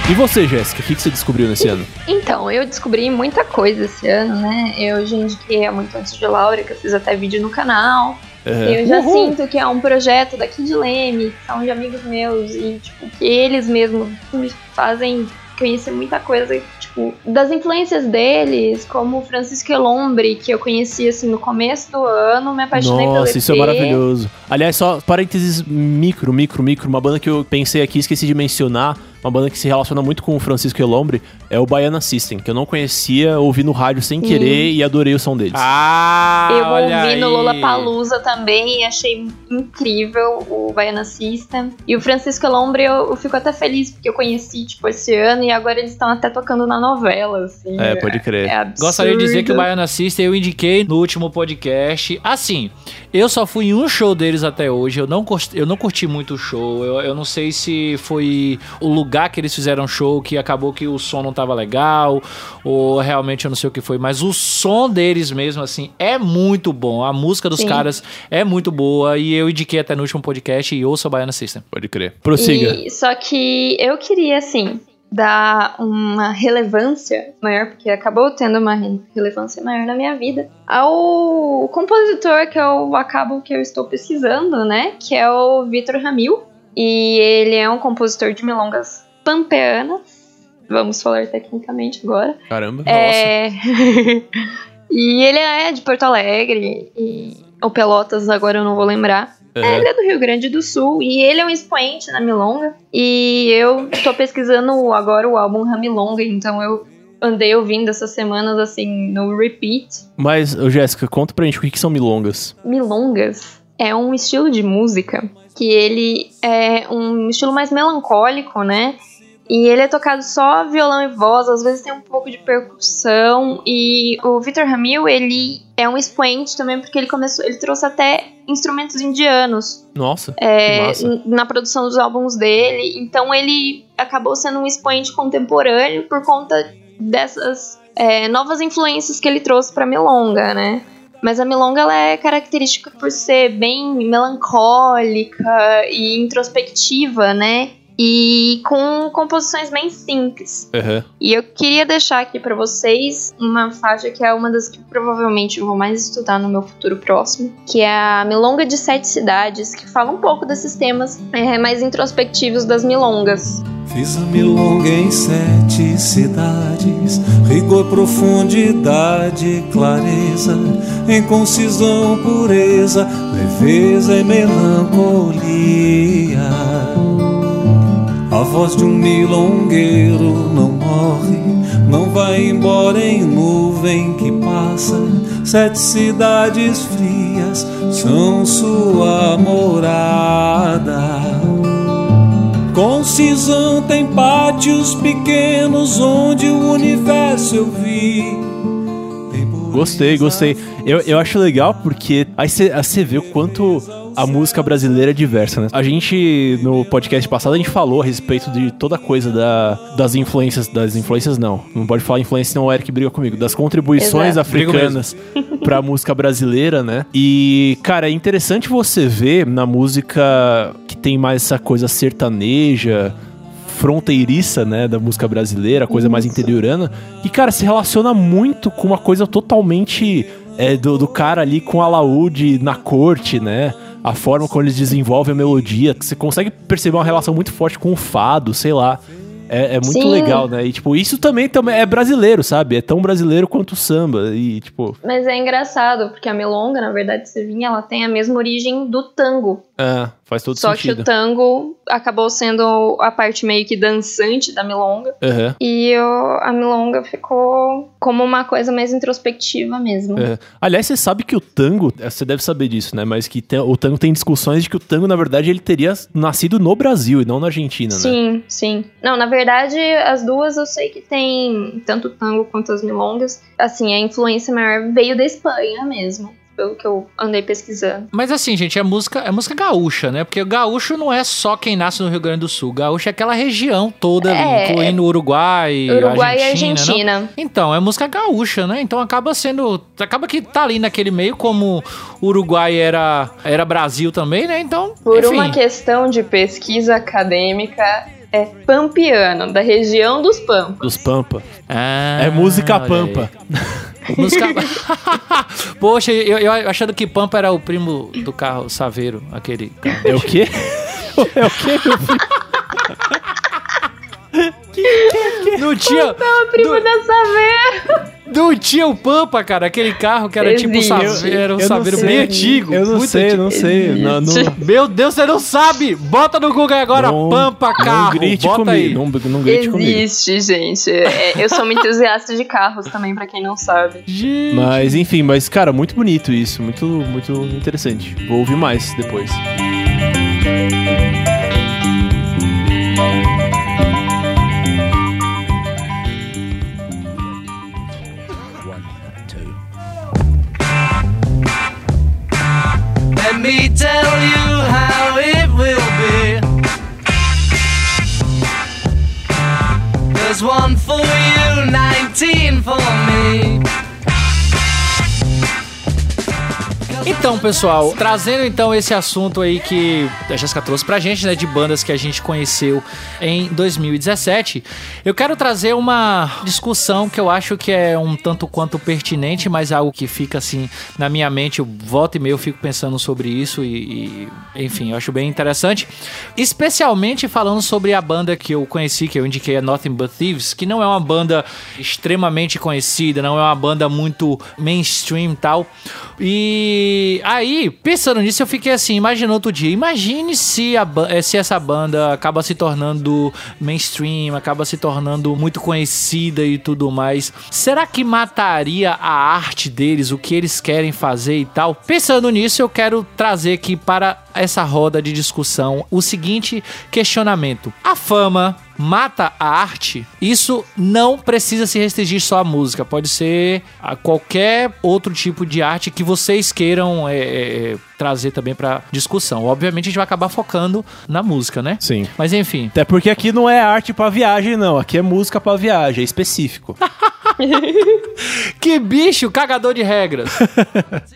E você, Jéssica, o que, que você descobriu nesse ano? Então, eu descobri muita coisa esse ano, né? Eu já indiquei há muito antes de Laura, que eu fiz até vídeo no canal. É, Eu já sinto que é um projeto daqui de Leme, que são de amigos meus, e tipo, que eles mesmos me fazem conhecer muita coisa, tipo, das influências deles, como o Francisco Elombre, que eu conheci assim no começo do ano, me apaixonei pelo Nossa, isso é maravilhoso. Aliás, só parênteses micro, micro, micro. Uma banda que eu pensei aqui, esqueci de mencionar. Uma banda que se relaciona muito com o Francisco Elombre é o Baiana System, que eu não conhecia, ouvi no rádio sem querer e adorei o som deles. Ah, Eu olha ouvi no aí. Lollapalooza também e achei incrível o Baiana System. E o Francisco Elombre eu, eu fico até feliz porque eu conheci, tipo, esse ano e agora eles estão até tocando na novela, assim. É, pode crer. É. Gostaria de dizer que o Baiana System eu indiquei no último podcast. Assim, eu só fui em um show deles até hoje. Eu não, curti, eu não curti muito o show. Eu, eu não sei se foi o lugar que eles fizeram show que acabou que o som não tava legal. Ou realmente eu não sei o que foi. Mas o som deles mesmo, assim, é muito bom. A música dos Sim. caras é muito boa. E eu indiquei até no último podcast e ouça o Baiana System. Pode crer. Prossiga. E, só que eu queria, assim, dar uma relevância maior, porque acabou tendo uma re- relevância maior na minha vida, ao compositor que eu acabo que eu estou pesquisando, né? Que é o Vitor Ramil. E ele é um compositor de milongas pampeanas. Vamos falar tecnicamente agora. Caramba. É... e ele é de Porto Alegre, e... ou Pelotas, agora eu não vou lembrar. Nossa. É, ele é do Rio Grande do Sul e ele é um expoente na Milonga. E eu tô pesquisando agora o álbum Ramilonga, então eu andei ouvindo essas semanas assim no repeat. Mas, Jéssica, conta pra gente o que, que são milongas. Milongas é um estilo de música que ele é um estilo mais melancólico, né? E ele é tocado só violão e voz, às vezes tem um pouco de percussão. E o Vitor Ramil, ele é um expoente também porque ele começou, ele trouxe até instrumentos indianos Nossa, é, na produção dos álbuns dele. Então ele acabou sendo um expoente contemporâneo por conta dessas é, novas influências que ele trouxe pra milonga, né? Mas a milonga ela é característica por ser bem melancólica e introspectiva, né? E com composições bem simples. Aham. E eu queria deixar aqui pra vocês uma faixa que é uma das que provavelmente eu vou mais estudar no meu futuro próximo, que é a Milonga de Sete Cidades, que fala um pouco desses temas é, mais introspectivos das milongas. Fiz a milonga em sete cidades, rigor, profundidade, clareza, em concisão, pureza, leveza e melancolia. A voz de um milongueiro não morre, não vai embora em nuvem que passa. Sete cidades frias são sua morada. Concisão tem pátios pequenos onde o universo eu vi. Gostei, gostei. Eu, eu acho legal porque aí você vê o quanto a música brasileira é diversa, né? A gente, no podcast passado, a gente falou a respeito de toda a coisa da, das influências, das influências não, não pode falar influência, senão o Eric briga comigo, das contribuições Exato. Africanas pra música brasileira, né? E, cara, é interessante você ver na música que tem mais essa coisa sertaneja, fronteiriça, né, da música brasileira, coisa mais interiorana, que, cara, se relaciona muito com uma coisa totalmente é, do, do cara ali com alaúde na corte, né? A forma como eles desenvolvem a melodia, que você consegue perceber uma relação muito forte com o fado, sei lá. É, é muito Sim. legal, né? E, tipo, isso também, também é brasileiro, sabe? É tão brasileiro quanto o samba. E, tipo, Mas é engraçado, porque a milonga, na verdade, se vir, ela tem a mesma origem do tango. é, faz todo Só que sentido. o tango acabou sendo a parte meio que dançante da milonga. Aham. E o- a milonga ficou como uma coisa mais introspectiva mesmo. É. Aliás, você sabe que o tango, é, você deve saber disso, né? Mas que tem- o tango tem discussões de que o tango, na verdade, ele teria nascido no Brasil e não na Argentina, né? Sim, sim. Não, na verdade, as duas eu sei que tem tanto o tango quanto as milongas. Assim, a influência maior veio da Espanha mesmo, pelo que eu andei pesquisando. Mas assim, gente, é música, é música gaúcha, né? Porque o gaúcho não é só quem nasce no Rio Grande do Sul. Gaúcho é aquela região toda ali, É. incluindo Uruguai, Uruguai Argentina, e não? Argentina. Então, é música gaúcha, né? Então acaba sendo. Acaba que tá ali naquele meio, como Uruguai era, era Brasil também, né? Então. Por enfim. uma questão de pesquisa acadêmica, é pampiano, da região dos Pampas. Dos Pampa. Ah, é música Pampa. Música. Poxa, eu, eu achando que Pampa era o primo do carro Saveiro, aquele. carro. É o quê? é o quê, meu filho? Não tinha. O primo da Saveiro! Não tinha o Pampa, cara, aquele carro que era tipo Existe. Saveiro, era um Saveiro sei. bem antigo. Eu não muito sei, eu antigo. não sei. Não, não, Meu Deus, você não sabe! Bota no Google agora, não- Pampa carro. Não grite Bota aí. comigo. Não, não grite comigo. Existe, gente. É, eu sou uma entusiasta de carros também, pra quem não sabe. Gente. Mas enfim, mas cara, muito bonito isso, muito muito interessante. Vou ouvir mais depois. Let me tell you how it will be. There's one for you, 19 for me. Então, pessoal, trazendo então esse assunto aí que a Jéssica trouxe pra gente, né, de bandas que a gente conheceu em 2017, eu quero trazer uma discussão que eu acho que é um tanto quanto pertinente, mas algo que fica assim na minha mente, eu volta e meia eu fico pensando sobre isso e, e, enfim, eu acho bem interessante, especialmente falando sobre a banda que eu conheci, que eu indiquei a Nothing But Thieves, que não é uma banda extremamente conhecida, não é uma banda muito mainstream e tal. E aí, pensando nisso, eu fiquei assim, imaginando outro dia, imagine se, a, eh, se essa banda acaba se tornando mainstream, acaba se tornando muito conhecida e tudo mais. Será que mataria a arte deles, o que eles querem fazer e tal? Pensando nisso, eu quero trazer aqui para essa roda de discussão o seguinte questionamento: a fama mata a arte? Isso não precisa se restringir só à música, pode ser a qualquer outro tipo de arte que vocês queiram é, é, trazer também para discussão. Obviamente a gente vai acabar focando na música, né? Sim. Mas enfim. Até porque aqui não é arte pra viagem, não. Aqui é música pra viagem, é específico. Que bicho, cagador de regras.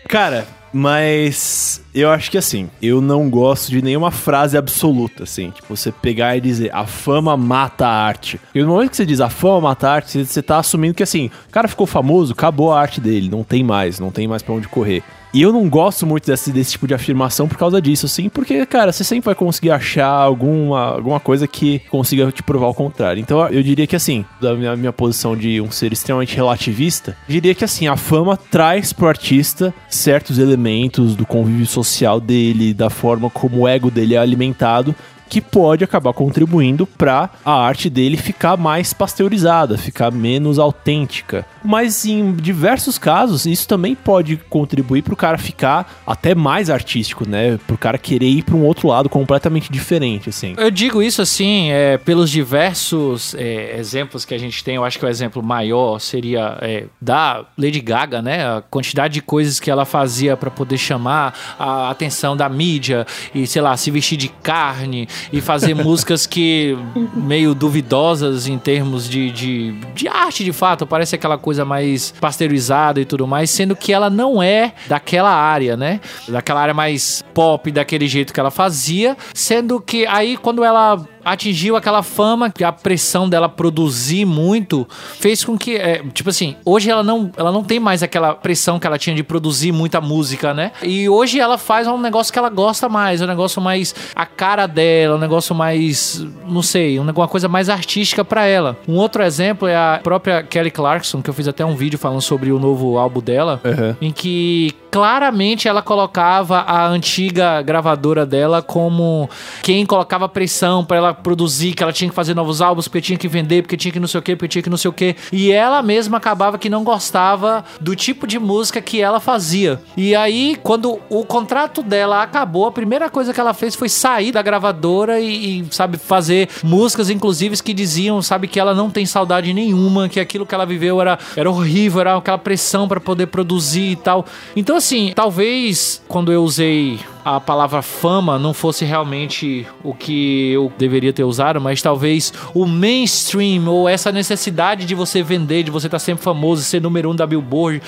Cara, mas eu acho que assim, eu não gosto de nenhuma frase absoluta, assim. Tipo, você pegar e dizer a fama mata a arte. E no momento que você diz a fama mata a arte, você- tá assumindo que assim, o cara ficou famoso, acabou a arte dele, não tem mais, não tem mais pra onde correr. E eu não gosto muito desse, desse tipo de afirmação por causa disso, assim, porque, cara, você sempre vai conseguir achar alguma, alguma coisa que consiga te provar o contrário. Então eu diria que, assim, da minha, minha posição de um ser extremamente relativista, diria que, assim, a fama traz pro artista certos elementos do convívio social dele, da forma como o ego dele é alimentado, que pode acabar contribuindo para a arte dele ficar mais pasteurizada, ficar menos autêntica. Mas em diversos casos, isso também pode contribuir para o cara ficar até mais artístico, né? Para o cara querer ir para um outro lado completamente diferente, assim. Eu digo isso assim, é, pelos diversos é, exemplos que a gente tem. Eu acho que o exemplo maior seria é, da Lady Gaga, né? A quantidade de coisas que ela fazia para poder chamar a atenção da mídia e, sei lá, se vestir de carne e fazer músicas que meio duvidosas em termos de, de, de arte, de fato. Parece aquela coisa mais pasteurizada e tudo mais, sendo que ela não é daquela área, né? Daquela área mais pop, daquele jeito que ela fazia, sendo que aí quando ela atingiu aquela fama, que a pressão dela produzir muito fez com que, é, tipo assim, hoje ela não, ela não tem mais aquela pressão que ela tinha de produzir muita música, né? E hoje ela faz um negócio que ela gosta mais, um negócio mais a cara dela, um negócio mais, não sei, uma coisa mais artística pra ela. Um outro exemplo é a própria Kelly Clarkson, que eu fiz até um vídeo falando sobre o novo álbum dela, Uhum. em que claramente ela colocava a antiga gravadora dela como quem colocava pressão pra ela produzir, que ela tinha que fazer novos álbuns, porque tinha que vender, porque tinha que não sei o que, porque tinha que não sei o que. E ela mesma acabava que não gostava do tipo de música que ela fazia. E aí, quando o contrato dela acabou, a primeira coisa que ela fez foi sair da gravadora e, e, sabe, fazer músicas, inclusive, que diziam, sabe, que ela não tem saudade nenhuma, que aquilo que ela viveu era, era horrível, era aquela pressão pra poder produzir e tal. Então, assim, talvez quando eu usei a palavra fama não fosse realmente o que eu deveria ter usado, mas talvez o mainstream ou essa necessidade de você vender, de você estar sempre famoso, ser número um da Billboard,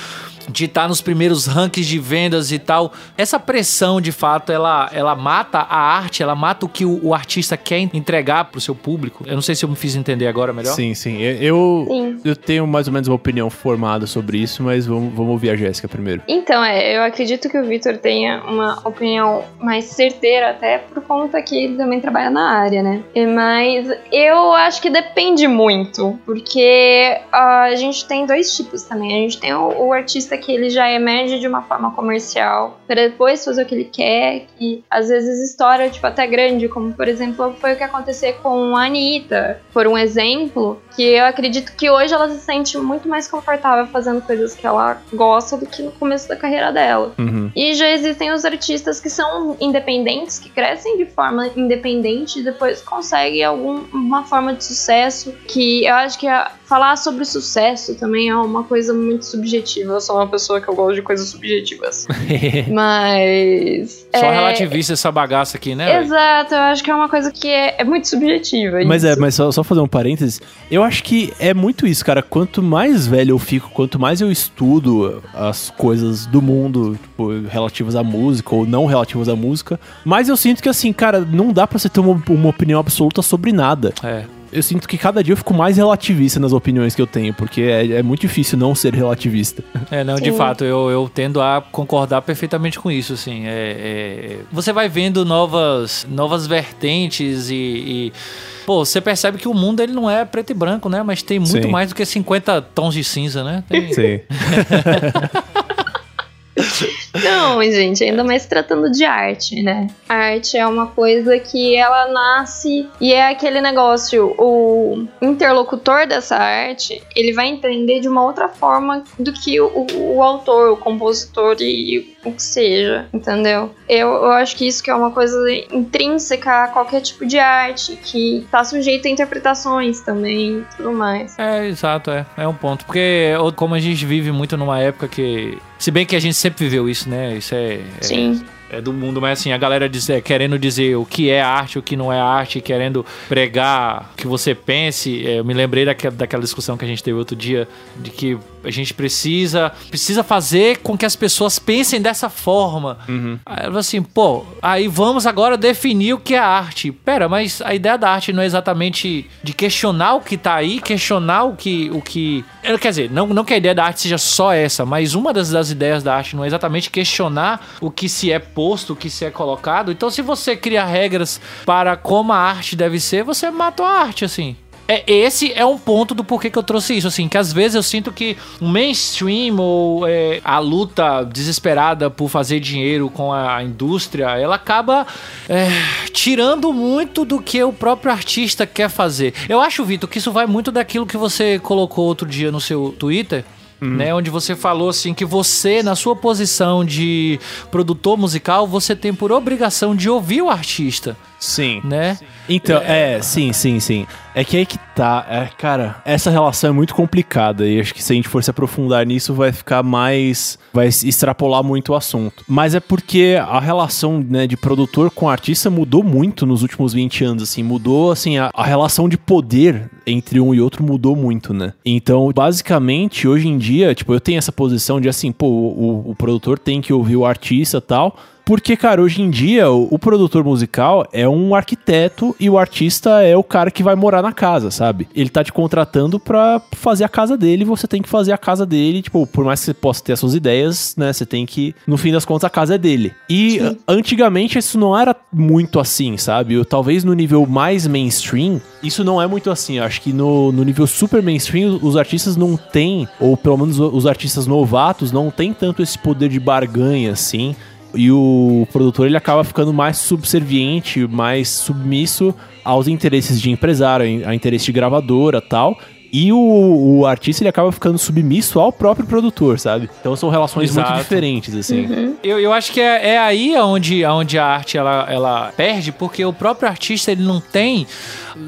de estar nos primeiros rankings de vendas e tal. Essa pressão, de fato, ela, ela mata a arte, ela mata o que o, o artista quer entregar pro seu público. Eu não sei se eu me fiz entender agora melhor. Sim, sim. Eu, Sim. eu tenho mais ou menos uma opinião formada sobre isso, mas vamos, vamos ouvir a Jéssica primeiro. Então, é, eu acredito que o Vitor tenha uma opinião mais certeira, até por conta que ele também trabalha na área, né? Mas eu acho que depende muito, porque ah, a gente tem dois tipos também. A gente tem o, o artista que ele já emerge de uma forma comercial, para depois fazer o que ele quer, e às vezes estoura, tipo, até grande, como por exemplo foi o que aconteceu com a Anitta, por um exemplo, que eu acredito que hoje ela se sente muito mais confortável fazendo coisas que ela gosta do que no começo da carreira dela. Uhum. E já existem os artistas que são independentes, que crescem de forma independente e depois conseguem alguma forma de sucesso. Que eu acho que a- falar sobre sucesso também é uma coisa muito subjetiva. Eu sou uma pessoa que eu gosto de coisas subjetivas. Mas. Só é, relativista essa bagaça aqui, né? Exato, eu acho que é uma coisa que é, é muito subjetiva. Mas é, isso. mas só, só fazer um parênteses. Eu acho que é muito isso, cara. Quanto mais velho eu fico, quanto mais eu estudo as coisas do mundo, tipo, relativas à música ou não relativas à música, mais eu sinto que, assim, cara, não dá pra você ter uma, uma opinião absoluta sobre nada. É. Eu sinto que cada dia eu fico mais relativista nas opiniões que eu tenho, porque é, é muito difícil não ser relativista. É, não, de Sim. fato, eu, eu tendo a concordar perfeitamente com isso, assim. É, é- você vai vendo novas, novas vertentes e, e, Pô, você percebe que o mundo ele não é preto e branco, né? Mas tem muito Sim. mais do que 50 tons de cinza, né? Tem- Sim. Não, gente, ainda mais tratando de arte, né? A arte é uma coisa que ela nasce e é aquele negócio, o interlocutor dessa arte, ele vai entender de uma outra forma do que o, o- autor, o compositor e o que seja, entendeu? Eu, eu acho que isso que é uma coisa intrínseca a qualquer tipo de arte, que tá sujeito a interpretações também e tudo mais. É, exato, é. É um ponto. Porque como a gente vive muito numa época que. Se bem que a gente sempre viveu isso, né? Isso é. é- Sim. É do mundo, mas assim, a galera diz, é, querendo dizer o que é arte, o que não é arte, querendo pregar o que você pense. É, eu me lembrei daquela, daquela discussão que a gente teve outro dia, de que a gente precisa precisa fazer com que as pessoas pensem dessa forma. Aí ela falou assim, pô, aí vamos agora definir o que é arte. Pera, mas a ideia da arte não é exatamente de questionar o que tá aí, questionar o que. O que eu- quer dizer, não, não que a ideia da arte seja só essa, mas uma das, das ideias da arte não é exatamente questionar o que se é posto, o que se é colocado. Então, se você cria regras para como a arte deve ser, você mata a arte, assim. É, esse é um ponto do porquê que eu trouxe isso, assim, que às vezes eu sinto que o mainstream ou é, a luta desesperada por fazer dinheiro com a indústria, ela acaba é, tirando muito do que o próprio artista quer fazer. Eu acho, Vitor, que isso vai muito daquilo que você colocou outro dia no seu Twitter, né, onde você falou assim que você, na sua posição de produtor musical, você tem por obrigação de ouvir o artista, Sim. né? Então, é, sim, sim, sim. É que aí que tá. É, cara, essa relação é muito complicada e acho que se a gente for se aprofundar nisso, vai ficar mais. Vai extrapolar muito o assunto. Mas é porque a relação né, de produtor com artista mudou muito nos últimos 20 anos, assim. Mudou, assim, a, a relação de poder entre um e outro mudou muito, né? Então, basicamente, hoje em dia, tipo, eu tenho essa posição de assim, pô, o, o produtor tem que ouvir o artista e tal. Porque, cara, hoje em dia o, o produtor musical é um arquiteto e o artista é o cara que vai morar na casa, sabe? Ele tá te contratando pra fazer a casa dele, você tem que fazer a casa dele, tipo, por mais que você possa ter as suas ideias, né? Você tem que, no fim das contas, a casa é dele. E a- antigamente isso não era muito assim, sabe? Eu, talvez no nível mais mainstream, isso não é muito assim. Eu acho que no, no nível super mainstream, os artistas não têm, ou pelo menos os artistas novatos, não têm tanto esse poder de barganha assim e o produtor ele acaba ficando mais subserviente, mais submisso aos interesses de empresário, a interesse de gravadora tal. E o, o artista ele acaba ficando submisso ao próprio produtor, sabe? Então são relações Exato. muito diferentes, assim. Eu, eu acho que é, é aí onde, onde a arte ela, ela perde, porque o próprio artista ele não tem,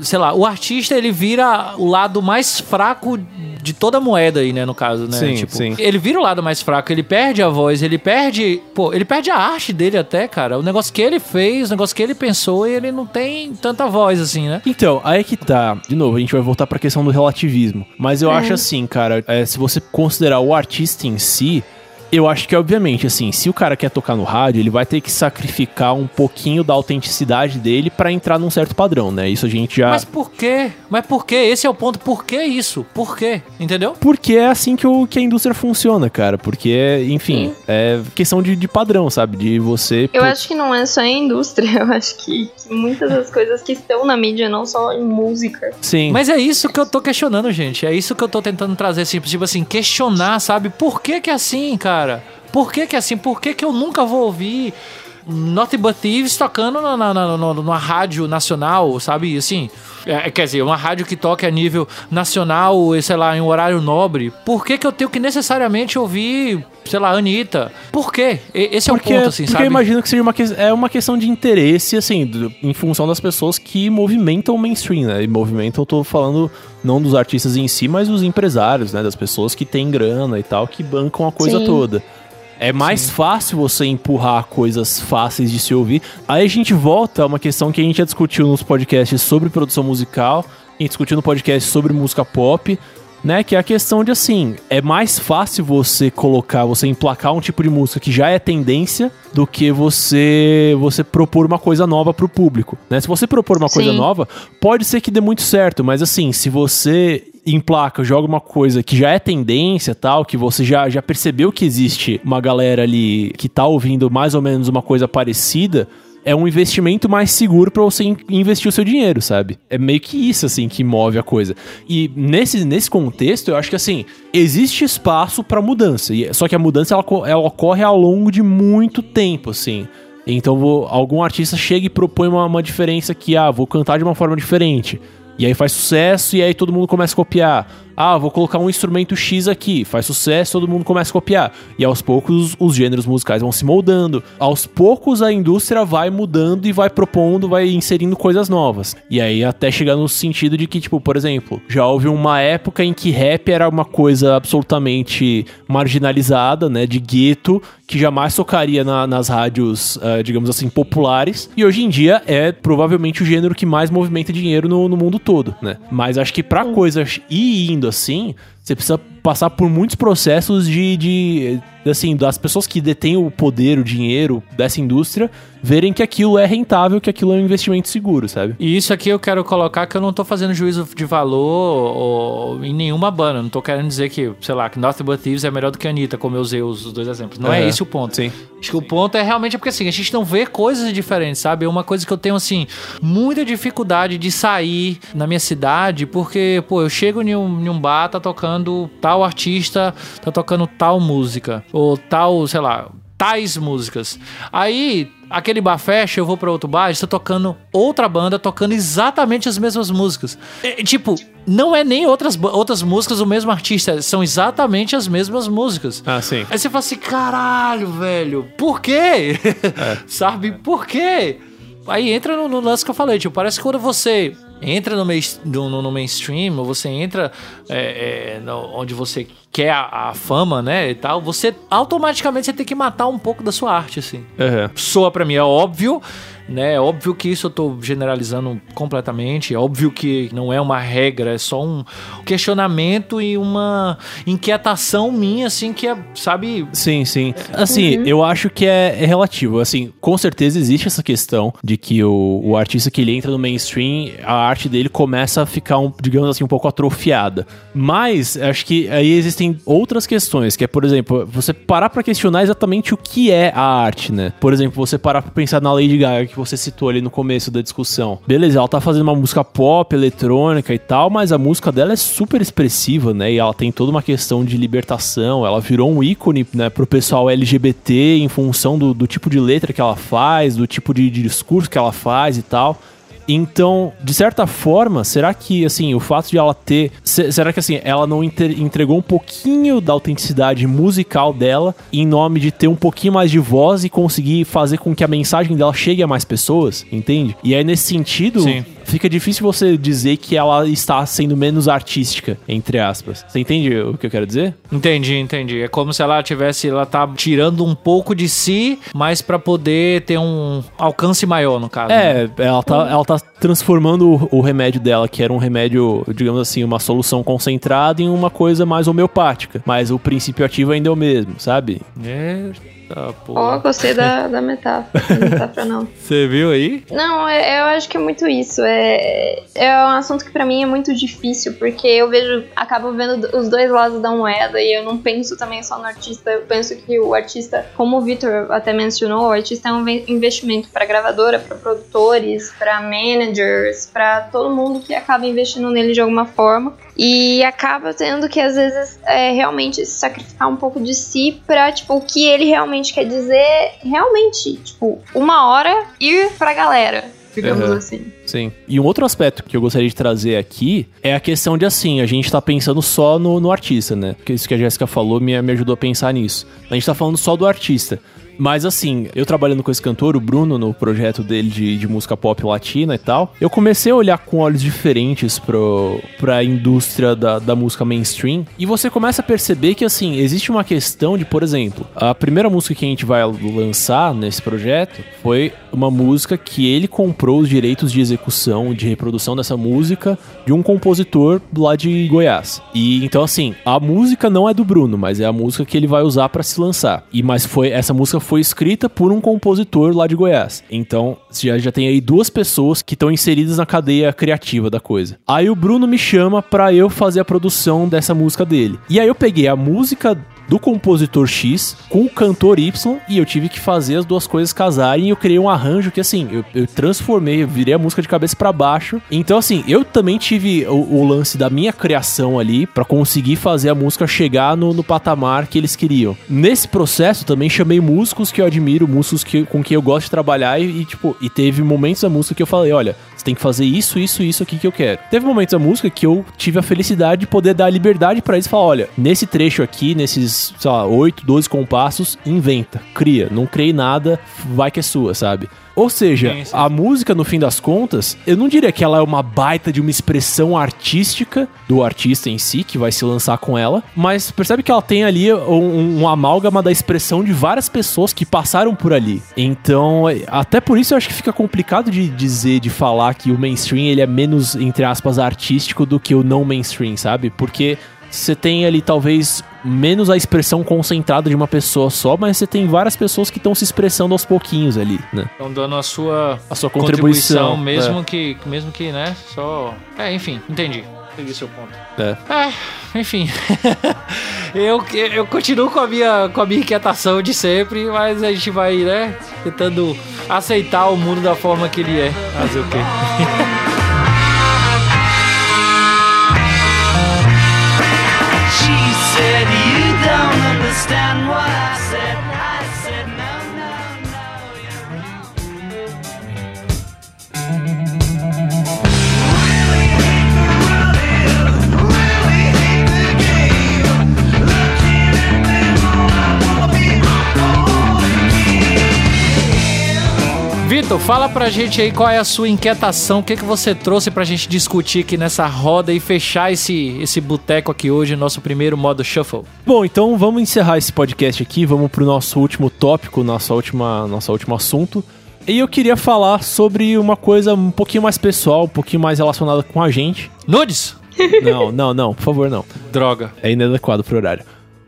sei lá, o artista ele vira o lado mais fraco de toda a moeda aí, né, no caso, né? Sim, sim. Ele vira o lado mais fraco, ele perde a voz, ele perde, pô, ele perde a arte dele até, cara. O negócio que ele fez, o negócio que ele pensou, e ele não tem tanta voz assim, né? Então, aí que tá. De novo, a gente vai voltar pra questão do relativismo. Mas eu acho assim, cara, é, se você considerar o artista em si, eu acho que, obviamente, assim, se o cara quer tocar no rádio, ele vai ter que sacrificar um pouquinho da autenticidade dele pra entrar num certo padrão, né? Isso a gente já. Mas por quê? Mas por quê? Esse é o ponto. Por que isso? Por quê? Entendeu? Porque é assim que, o, que a indústria funciona, cara. Porque, enfim, é questão de, de padrão, sabe? De você. Eu acho que não é só a indústria, eu acho que, que muitas das coisas que estão na mídia, não só em música. Sim. Mas é isso que eu tô questionando, gente. É isso que eu tô tentando trazer, assim, tipo assim, questionar, sabe? Por que que é assim, cara? Por que que é assim? Por que que eu nunca vou ouvir Nothing But Thieves tocando na, na, na, na- numa rádio nacional, sabe? Assim, é, quer dizer, uma rádio que toque a nível nacional, sei lá, em um horário nobre. Por que que eu tenho que necessariamente ouvir, sei lá, Anitta? Por quê? E- Esse é o Porque, ponto, assim, porque sabe? eu imagino que seja uma, que- é uma questão de interesse, assim, do- em função das pessoas que movimentam o mainstream, né? E movimentam, eu tô falando não dos artistas em si, mas dos empresários, né? Das pessoas que têm grana e tal, que bancam a coisa Sim. toda. É mais fácil você empurrar coisas fáceis de se ouvir. Aí a gente volta a uma questão que a gente já discutiu nos podcasts sobre produção musical, a gente discutiu no podcast sobre música pop, né? Que é a questão de assim, é mais fácil você colocar, você emplacar um tipo de música que já é tendência do que você você propor uma coisa nova pro público, né? Se você propor uma coisa Sim. nova, pode ser que dê muito certo, mas assim, se você emplaca, joga uma coisa que já é tendência tal, que você já, já percebeu que existe uma galera ali que tá ouvindo mais ou menos uma coisa parecida, é um investimento mais seguro pra você in- investir o seu dinheiro, sabe? É meio que isso, assim, que move a coisa. E nesse, nesse contexto, eu acho que, assim, existe espaço pra mudança. Só que a mudança, ela, ela ocorre ao longo de muito tempo, assim. Então, vou- algum artista chega e propõe uma, uma diferença que, ah, vou cantar de uma forma diferente. E aí faz sucesso e aí todo mundo começa a copiar. Ah, vou colocar um instrumento X aqui, faz sucesso, todo mundo começa a copiar. E aos poucos os gêneros musicais vão se moldando. Aos poucos a indústria vai mudando e vai propondo, vai inserindo coisas novas. E aí até chegar no sentido de que, tipo, por exemplo, já houve uma época em que rap era uma coisa absolutamente marginalizada, né, de gueto, que jamais tocaria na- nas rádios, ah, digamos assim, populares. E hoje em dia é provavelmente o gênero que mais movimenta dinheiro no, no mundo todo, né? Mas acho que pra coisas ir indo assim, Você precisa passar por muitos processos de, de assim, das pessoas que detêm o poder, o dinheiro dessa indústria, verem que aquilo é rentável, que aquilo é um investimento seguro, sabe? E isso aqui eu quero colocar que eu não tô fazendo juízo de valor ou, em nenhuma banda. Não tô querendo dizer que, sei lá, que Nothing But Thieves é melhor do que Anitta, como eu usei os, os dois exemplos. Não é, É, esse o ponto. sim. Acho que o ponto é realmente porque assim, a gente não vê coisas diferentes, sabe? É uma coisa que eu tenho, assim, muita dificuldade de sair na minha cidade, porque, pô, eu chego em um, em um bar, tá tocando tal artista, tá tocando tal música, ou tal, sei lá, tais músicas. Aí, aquele bar fecha, eu vou pra outro bar, está tocando outra banda tocando exatamente as mesmas músicas. É, tipo, não é nem outras, outras músicas do mesmo artista, são exatamente as mesmas músicas. Ah, sim. Aí você fala assim, caralho, velho, por quê? Sabe, por quê? Aí entra no, no lance que eu falei, tipo, parece que quando você entra no, no- no mainstream, ou você entra é, é, no- onde você quer a, a fama, né, e tal, você automaticamente você tem que matar um pouco da sua arte, assim Aham. soa pra mim, é óbvio, né? É óbvio que isso eu tô generalizando completamente. É óbvio que não é uma regra, é só um questionamento e uma inquietação minha, assim, que é, sabe. Sim, sim. Assim, eu acho que é, é relativo. Assim, com certeza existe essa questão de que o, o artista que ele entra no mainstream, a arte dele começa a ficar, um, digamos assim, um pouco atrofiada. Mas, acho que aí existem outras questões, que é, por exemplo, você parar pra questionar exatamente o que é a arte, né? Por exemplo, você parar pra pensar na Lady Gaga, que você citou ali no começo da discussão. Beleza, ela tá fazendo uma música pop, eletrônica e tal, mas a música dela é super expressiva, né? E ela tem toda uma questão de libertação. Ela virou um ícone, né, pro pessoal LGBT em função do, do tipo de letra que ela faz, do tipo de, de discurso que ela faz e tal. Então, de certa forma, será que, assim, o fato de ela ter. se- será que, assim, ela não entregou um pouquinho da autenticidade musical dela em nome de ter um pouquinho mais de voz e conseguir fazer com que a mensagem dela chegue a mais pessoas? Entende? E aí, nesse sentido, Sim. Fica difícil você dizer que ela está sendo menos artística, entre aspas. Você entende o que eu quero dizer? Entendi, entendi. É como se ela tivesse. Ela tá tirando um pouco de si, mas pra poder ter um alcance maior, no caso. né? É, ela tá, ela tá transformando o, o remédio dela, que era um remédio, digamos assim, uma solução concentrada, em uma coisa mais homeopática. Mas o princípio ativo ainda é o mesmo, sabe? Eita, pô. Ó, gostei da, da metáfora. Metáfora não. Você viu aí? Não, é- eu acho que é muito isso. É, é um assunto que pra mim é muito difícil, porque eu vejo, acabo vendo os dois lados da moeda e eu não penso também só no artista. Eu penso que o artista, como o Victor até mencionou, o artista é um ve- investimento pra gravadora, pra produtores, pra managers, pra todo mundo que acaba investindo nele de alguma forma. E acaba tendo que, às vezes, é, realmente se sacrificar um pouco de si pra, tipo, o que ele realmente quer dizer, realmente, tipo, uma hora ir pra galera, digamos Uhum. assim. Sim. E um outro aspecto que eu gostaria de trazer aqui é a questão de assim, a gente tá pensando só no, no artista, né? Porque isso que a Jéssica falou me, me ajudou a pensar nisso. A gente tá falando só do artista. Mas assim, eu trabalhando com esse cantor, o Bruno, no projeto dele de, de música pop latina e tal, eu comecei a olhar com olhos diferentes pro, pra indústria da, da música mainstream. E você começa a perceber que, assim, existe uma questão de, por exemplo, a primeira música que a gente vai lançar nesse projeto foi uma música que ele comprou os direitos de execução, de reprodução dessa música de um compositor lá de Goiás. E então assim, a música não é do Bruno, mas é a música que ele vai usar pra se lançar. E mas foi essa música foi escrita por um compositor lá de Goiás. Então, já, já tem aí duas pessoas que estão inseridas na cadeia criativa da coisa. Aí o Bruno me chama pra eu fazer a produção dessa música dele. E aí eu peguei a música do compositor X com o cantor Y e eu tive que fazer as duas coisas casarem e eu criei um arranjo que assim, eu, eu transformei, eu virei a música de cabeça pra baixo. Então assim, eu também tive o, o lance da minha criação ali pra conseguir fazer a música chegar no, no patamar que eles queriam. Nesse processo também chamei músicos que eu admiro, músicos que, com quem eu gosto de trabalhar e, e, tipo, e teve momentos da música que eu falei, olha, tem que fazer isso, isso, isso aqui que eu quero. Teve momentos da música que eu tive a felicidade de poder dar liberdade pra eles falar, olha, nesse trecho aqui, nesses, sei lá, 8, 12 compassos, inventa, cria, não criei nada, vai que é sua, sabe? Ou seja, Sim, sim. a música, no fim das contas, eu não diria que ela é uma baita de uma expressão artística do artista em si, que vai se lançar com ela, mas percebe que ela tem ali um, um amálgama da expressão de várias pessoas que passaram por ali. Então, até por isso eu acho que fica complicado de dizer, de falar que o mainstream ele é menos, entre aspas, artístico do que o não mainstream, sabe? Porque você tem ali talvez menos a expressão concentrada de uma pessoa só, mas você tem várias pessoas que estão se expressando aos pouquinho ali, né? Estão dando a sua, A sua contribuição, contribuição, mesmo que, mesmo que, né, só... É, enfim, entendi. Peguei seu ponto. É. É, enfim. eu, eu continuo com a, minha, com a minha inquietação de sempre, mas a gente vai, né, tentando aceitar o mundo da forma que ele é. Fazer o quê? Vitor, fala pra gente aí qual é a sua inquietação, o que, que você trouxe pra gente discutir aqui nessa roda e fechar esse, esse boteco aqui hoje, nosso primeiro modo shuffle. Bom, então vamos encerrar esse podcast aqui, vamos pro nosso último tópico, nossa última, nosso último assunto. E eu queria falar sobre uma coisa um pouquinho mais pessoal, um pouquinho mais relacionada com a gente. Nudes? Não, não, não, por favor, não. Droga. É inadequado pro horário.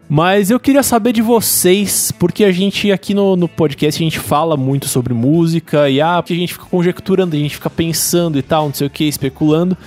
Mas eu queria saber de vocês, porque a gente aqui no, no podcast a gente fala muito sobre música e ah, porque a gente fica conjecturando, a gente fica pensando e tal, não sei o que, especulando.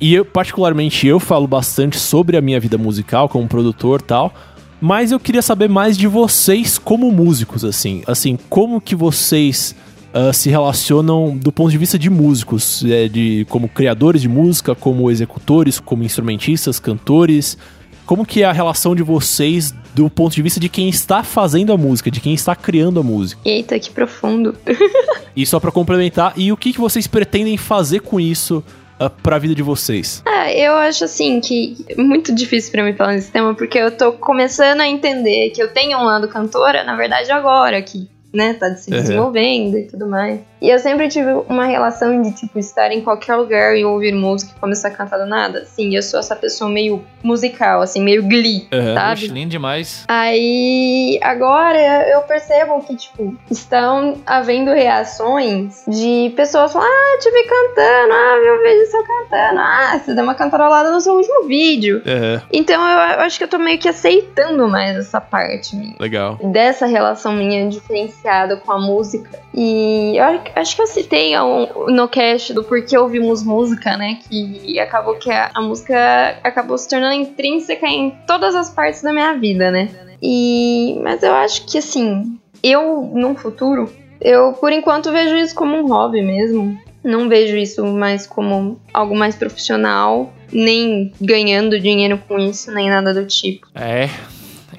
E eu, particularmente, eu falo bastante sobre a minha vida musical como produtor tal. Mas eu queria saber mais de vocês como músicos, assim. Assim, como que vocês ah, se relacionam do ponto de vista de músicos, é, de como criadores de música, como executores, como instrumentistas, cantores. Como que é a relação de vocês do ponto de vista de quem está fazendo a música, de quem está criando a música? Eita, que profundo. E só pra complementar, e o que, que vocês pretendem fazer com isso uh, pra vida de vocês? Ah, eu acho assim que é muito difícil pra mim falar nesse tema, porque eu tô começando a entender que eu tenho um lado cantora, na verdade, agora, que, né, tá se Uhum. desenvolvendo e tudo mais. E eu sempre tive uma relação de, tipo, estar em qualquer lugar e ouvir música e começar a cantar do nada. Sim, eu sou essa pessoa meio musical, assim, meio glee, Uhum. sabe? Puxa, lindo demais. Aí, agora eu percebo que, tipo, estão havendo reações de pessoas falando: Ah, te vi cantando, ah, eu vejo você cantando, ah, você deu uma cantarolada no seu último vídeo. É, Então eu, eu acho que eu tô meio que aceitando mais essa parte minha. legal. Dessa relação minha diferenciada com a música. E eu acho- que eu citei um- no cast do porquê ouvimos música, né? Que acabou que a, a música acabou se tornando intrínseca em todas as partes da minha vida, né? E. Mas eu acho que assim, eu, num futuro, eu por enquanto vejo isso como um hobby mesmo. Não vejo isso mais como algo mais profissional, nem ganhando dinheiro com isso, nem nada do tipo. É.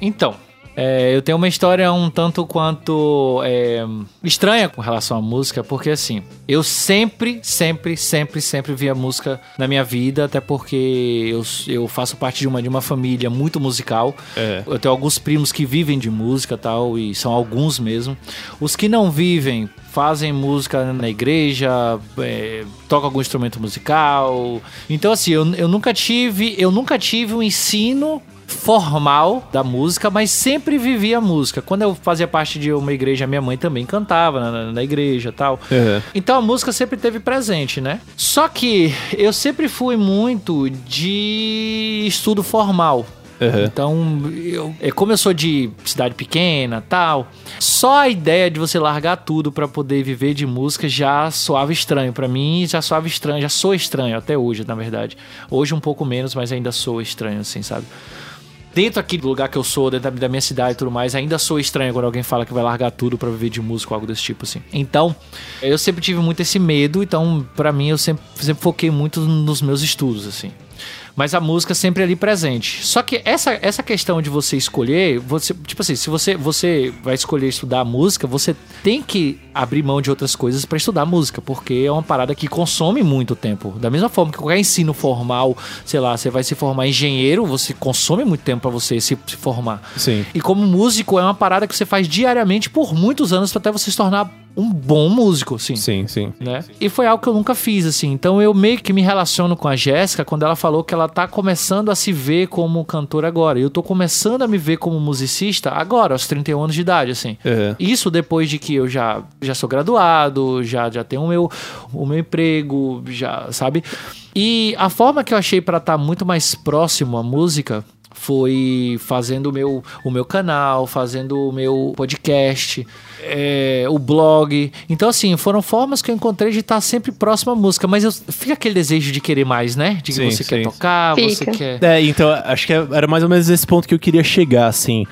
Então, é, eu tenho uma história um tanto quanto é, estranha com relação à música, porque assim, eu sempre, sempre, sempre, sempre vi a música na minha vida, até porque eu, eu faço parte de uma, de uma família muito musical. É. Eu tenho alguns primos que vivem de música e tal, e são alguns mesmo. Os que não vivem fazem música na igreja, é, tocam algum instrumento musical. Então, assim, eu, eu nunca tive, eu nunca tive um ensino formal da música, mas sempre vivi a música. Quando eu fazia parte de uma igreja, minha mãe também cantava na, na igreja e tal. Uhum. Então a música sempre teve presente, né? Só que eu sempre fui muito de estudo formal. Uhum. Então, eu, é, como eu sou de cidade pequena tal, só a ideia de você largar tudo pra poder viver de música já soava estranho pra mim, já soava estranho, já sou estranho até hoje, na verdade. Hoje um pouco menos, mas ainda sou estranho, assim, sabe? Dentro aqui do lugar que eu sou, dentro da- minha cidade e tudo mais, ainda sou estranho quando alguém fala que vai largar tudo pra viver de música ou algo desse tipo, assim. Então, eu sempre tive muito esse medo, então, pra mim, eu sempre, sempre foquei muito nos meus estudos, assim. Mas a música sempre ali presente. Só que essa, essa questão de você escolher, você, tipo assim, se você, você vai escolher estudar música, você tem que abrir mão de outras coisas pra estudar música, porque é uma parada que consome muito tempo. Da mesma forma que qualquer ensino formal, sei lá, você vai se formar engenheiro, você consome muito tempo pra você se, se formar. Sim. E como músico, é uma parada que você faz diariamente por muitos anos até você se tornar um bom músico, assim Sim, sim. né? E foi algo que eu nunca fiz, assim. Então eu meio que me relaciono com a Jéssica quando ela falou que ela tá começando a se ver como cantora agora. Eu tô começando a me ver como musicista agora, aos 31 anos de idade, assim. Uhum. Isso depois de que eu já, já sou graduado, já, já tenho o meu, o meu emprego, já, sabe? E a forma que eu achei pra estar muito mais próximo à música foi fazendo o meu, o meu canal, fazendo o meu podcast, é, o blog. Então, assim, foram formas que eu encontrei de estar sempre próximo à música. Mas eu, fica aquele desejo de querer mais, né? De que Sim, você quer sim. tocar, você Fica. quer. É, então, acho que era mais ou menos esse ponto que eu queria chegar, assim.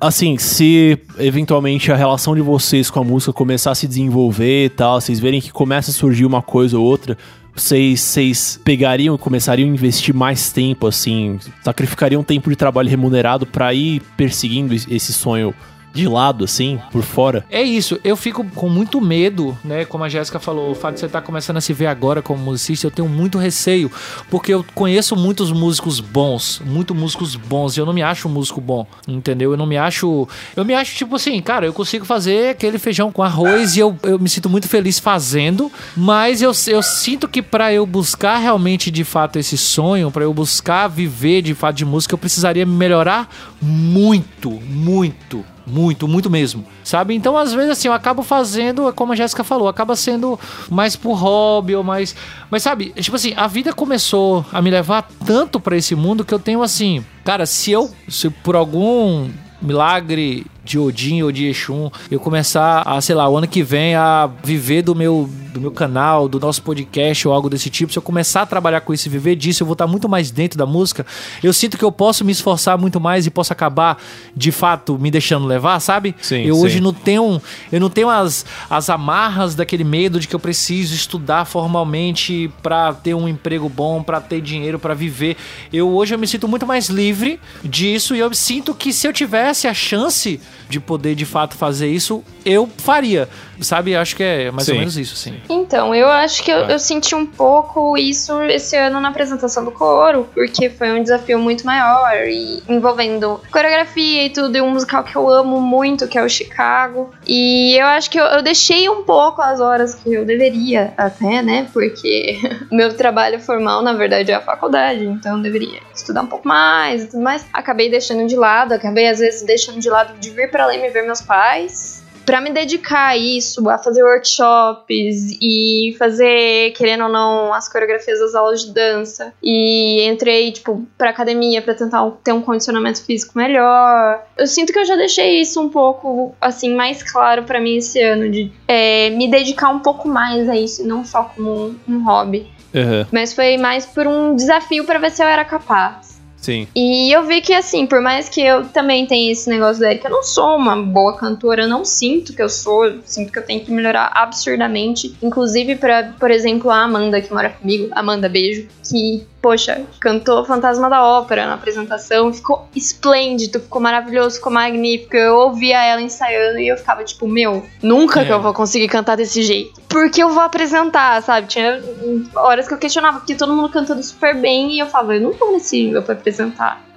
Assim, se eventualmente a relação de vocês com a música começar a se desenvolver e tal, vocês verem que começa a surgir uma coisa ou outra, vocês, vocês pegariam e começariam a investir mais tempo, assim, sacrificariam tempo de trabalho remunerado pra ir perseguindo esse sonho de lado, assim, por fora? É isso, eu fico com muito medo, né? Como a Jéssica falou, o fato de você estar começando a se ver agora como musicista, eu tenho muito receio, porque eu conheço muitos músicos bons, muito músicos bons, e eu não me acho um músico bom, entendeu? Eu não me acho. Eu me acho, tipo assim, cara, eu consigo fazer aquele feijão com arroz e eu, eu me sinto muito feliz fazendo, mas eu, eu sinto que pra eu buscar realmente de fato esse sonho, pra eu buscar viver de fato de música, eu precisaria me melhorar muito, muito muito, muito mesmo, sabe? Então, às vezes, assim, eu acabo fazendo, como a Jéssica falou, acaba sendo mais por hobby ou mais. Mas, sabe, tipo assim, a vida começou a me levar tanto pra esse mundo que eu tenho, assim, cara, se eu, se por algum milagre de Odin ou de Exum, eu começar a, sei lá, o ano que vem a viver do meu, do meu canal, do nosso podcast ou algo desse tipo, se eu começar a trabalhar com isso e viver disso, eu vou estar muito mais dentro da música, eu sinto que eu posso me esforçar muito mais e posso acabar, de fato, me deixando levar, sabe? Sim, eu sim. hoje não tenho, eu não tenho as, as amarras daquele medo de que eu preciso estudar formalmente pra ter um emprego bom, pra ter dinheiro, pra viver. Eu hoje eu me sinto muito mais livre disso e eu sinto que se eu tivesse a chance de poder de fato fazer isso, eu faria. Sabe? Acho que é mais ou Sim. menos isso, sim. Então, eu acho que eu, eu senti um pouco isso esse ano na apresentação do coro, porque foi um desafio muito maior e envolvendo coreografia e tudo, e um musical que eu amo muito, que é o Chicago. E eu acho que eu, eu deixei um pouco as horas que eu deveria até, né? Porque meu trabalho formal, na verdade, é a faculdade, então eu deveria estudar um pouco mais e tudo mais. Acabei deixando de lado, acabei às vezes deixando de lado de vir pra lá e me ver meus pais. Pra me dedicar a isso, a fazer workshops e fazer, querendo ou não, as coreografias das aulas de dança. E entrei, tipo, pra academia pra tentar ter um condicionamento físico melhor. Eu sinto que eu já deixei isso um pouco, assim, mais claro pra mim esse ano, de é, me dedicar um pouco mais a isso, não só como um, um hobby. Aham, Mas foi mais por um desafio pra ver se eu era capaz. Sim. E eu vi que, assim, por mais que eu também tenha esse negócio da Erika, eu não sou uma boa cantora, eu não sinto que eu sou, eu sinto que eu tenho que melhorar absurdamente. Inclusive, pra, por exemplo, a Amanda, que mora comigo, Amanda, beijo, que, poxa, cantou Fantasma da Ópera na apresentação, ficou esplêndido, ficou maravilhoso, ficou magnífico. Eu ouvia ela ensaiando e eu ficava tipo, meu, nunca que É. eu vou conseguir cantar desse jeito. Porque eu vou apresentar, sabe? Tinha horas que eu questionava, porque todo mundo cantando super bem e eu falava, eu não tô nesse nível pra apresentar.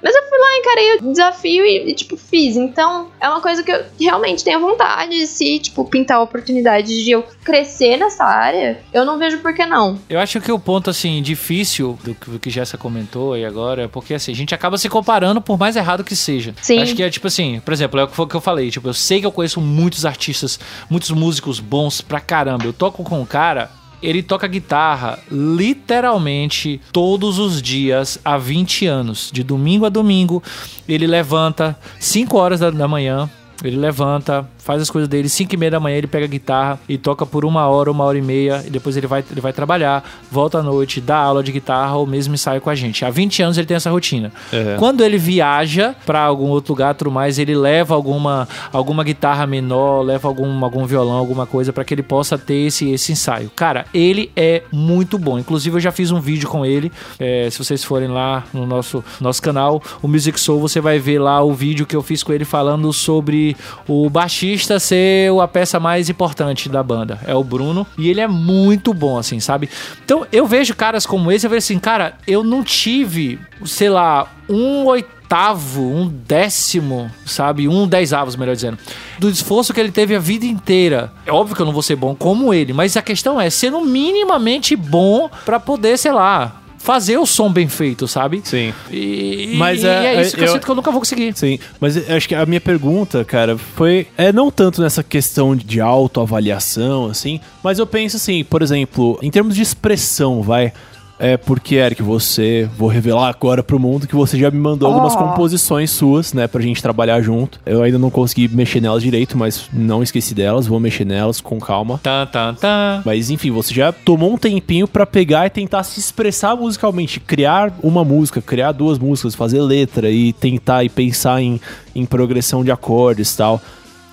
Mas eu fui lá, encarei o desafio e, e, tipo, fiz. Então, é uma coisa que eu realmente tenho vontade. Se, tipo, pintar a oportunidade de eu crescer nessa área, eu não vejo por que não. Eu acho que o ponto, assim, difícil do que, do que Jessa comentou aí agora é porque, assim, a gente acaba se comparando por mais errado que seja. Sim. Acho que é tipo assim, por exemplo, é o que foi o que eu falei. Tipo, eu sei que eu conheço muitos artistas, muitos músicos bons pra caramba. Eu toco com um cara. Ele toca guitarra literalmente todos os dias há 20 anos. De domingo a domingo, ele levanta 5 horas da, da manhã. Ele levanta, faz as coisas dele, 5 e meia da manhã ele pega a guitarra e toca por uma hora, uma hora e meia, e depois ele vai, ele vai trabalhar, volta à noite, dá aula de guitarra ou mesmo ensaio com a gente. Há 20 anos ele tem essa rotina. Uhum. Quando ele viaja pra algum outro lugar, tudo mais, ele leva alguma, alguma guitarra menor, leva algum, algum violão, alguma coisa pra que ele possa ter esse, esse ensaio. Cara, ele é muito bom. Inclusive, eu já fiz um vídeo com ele. É, se vocês forem lá no nosso, nosso canal, o Music Soul, você vai ver lá o vídeo que eu fiz com ele falando sobre o baixista ser a peça mais importante da banda. É o Bruno. E ele é muito bom, assim, sabe? Então, eu vejo caras como esse, eu vejo assim, cara, eu não tive, sei lá, um oitavo, um décimo, sabe? Um dez avos, melhor dizendo. Do esforço que ele teve a vida inteira. É óbvio que eu não vou ser bom como ele, mas a questão é ser no minimamente bom pra poder, sei lá, fazer o som bem feito, sabe? Sim. E, Mas e é- é, isso que eu, eu- sinto que eu nunca vou conseguir. Sim, mas acho que a minha pergunta, cara, foi. É não tanto nessa questão de autoavaliação, assim, mas eu penso assim, por exemplo, em termos de expressão, vai. É porque, Eric, você. Vou revelar agora pro mundo que você já me mandou algumas Oh. composições suas, né, pra gente trabalhar junto. Eu ainda não consegui mexer nelas direito, mas não esqueci delas, vou mexer nelas com calma. Tan, tan, tan. Mas enfim, você já tomou um tempinho pra pegar e tentar se expressar musicalmente, criar uma música, criar duas músicas, fazer letra e tentar e pensar em, em progressão de acordes e tal.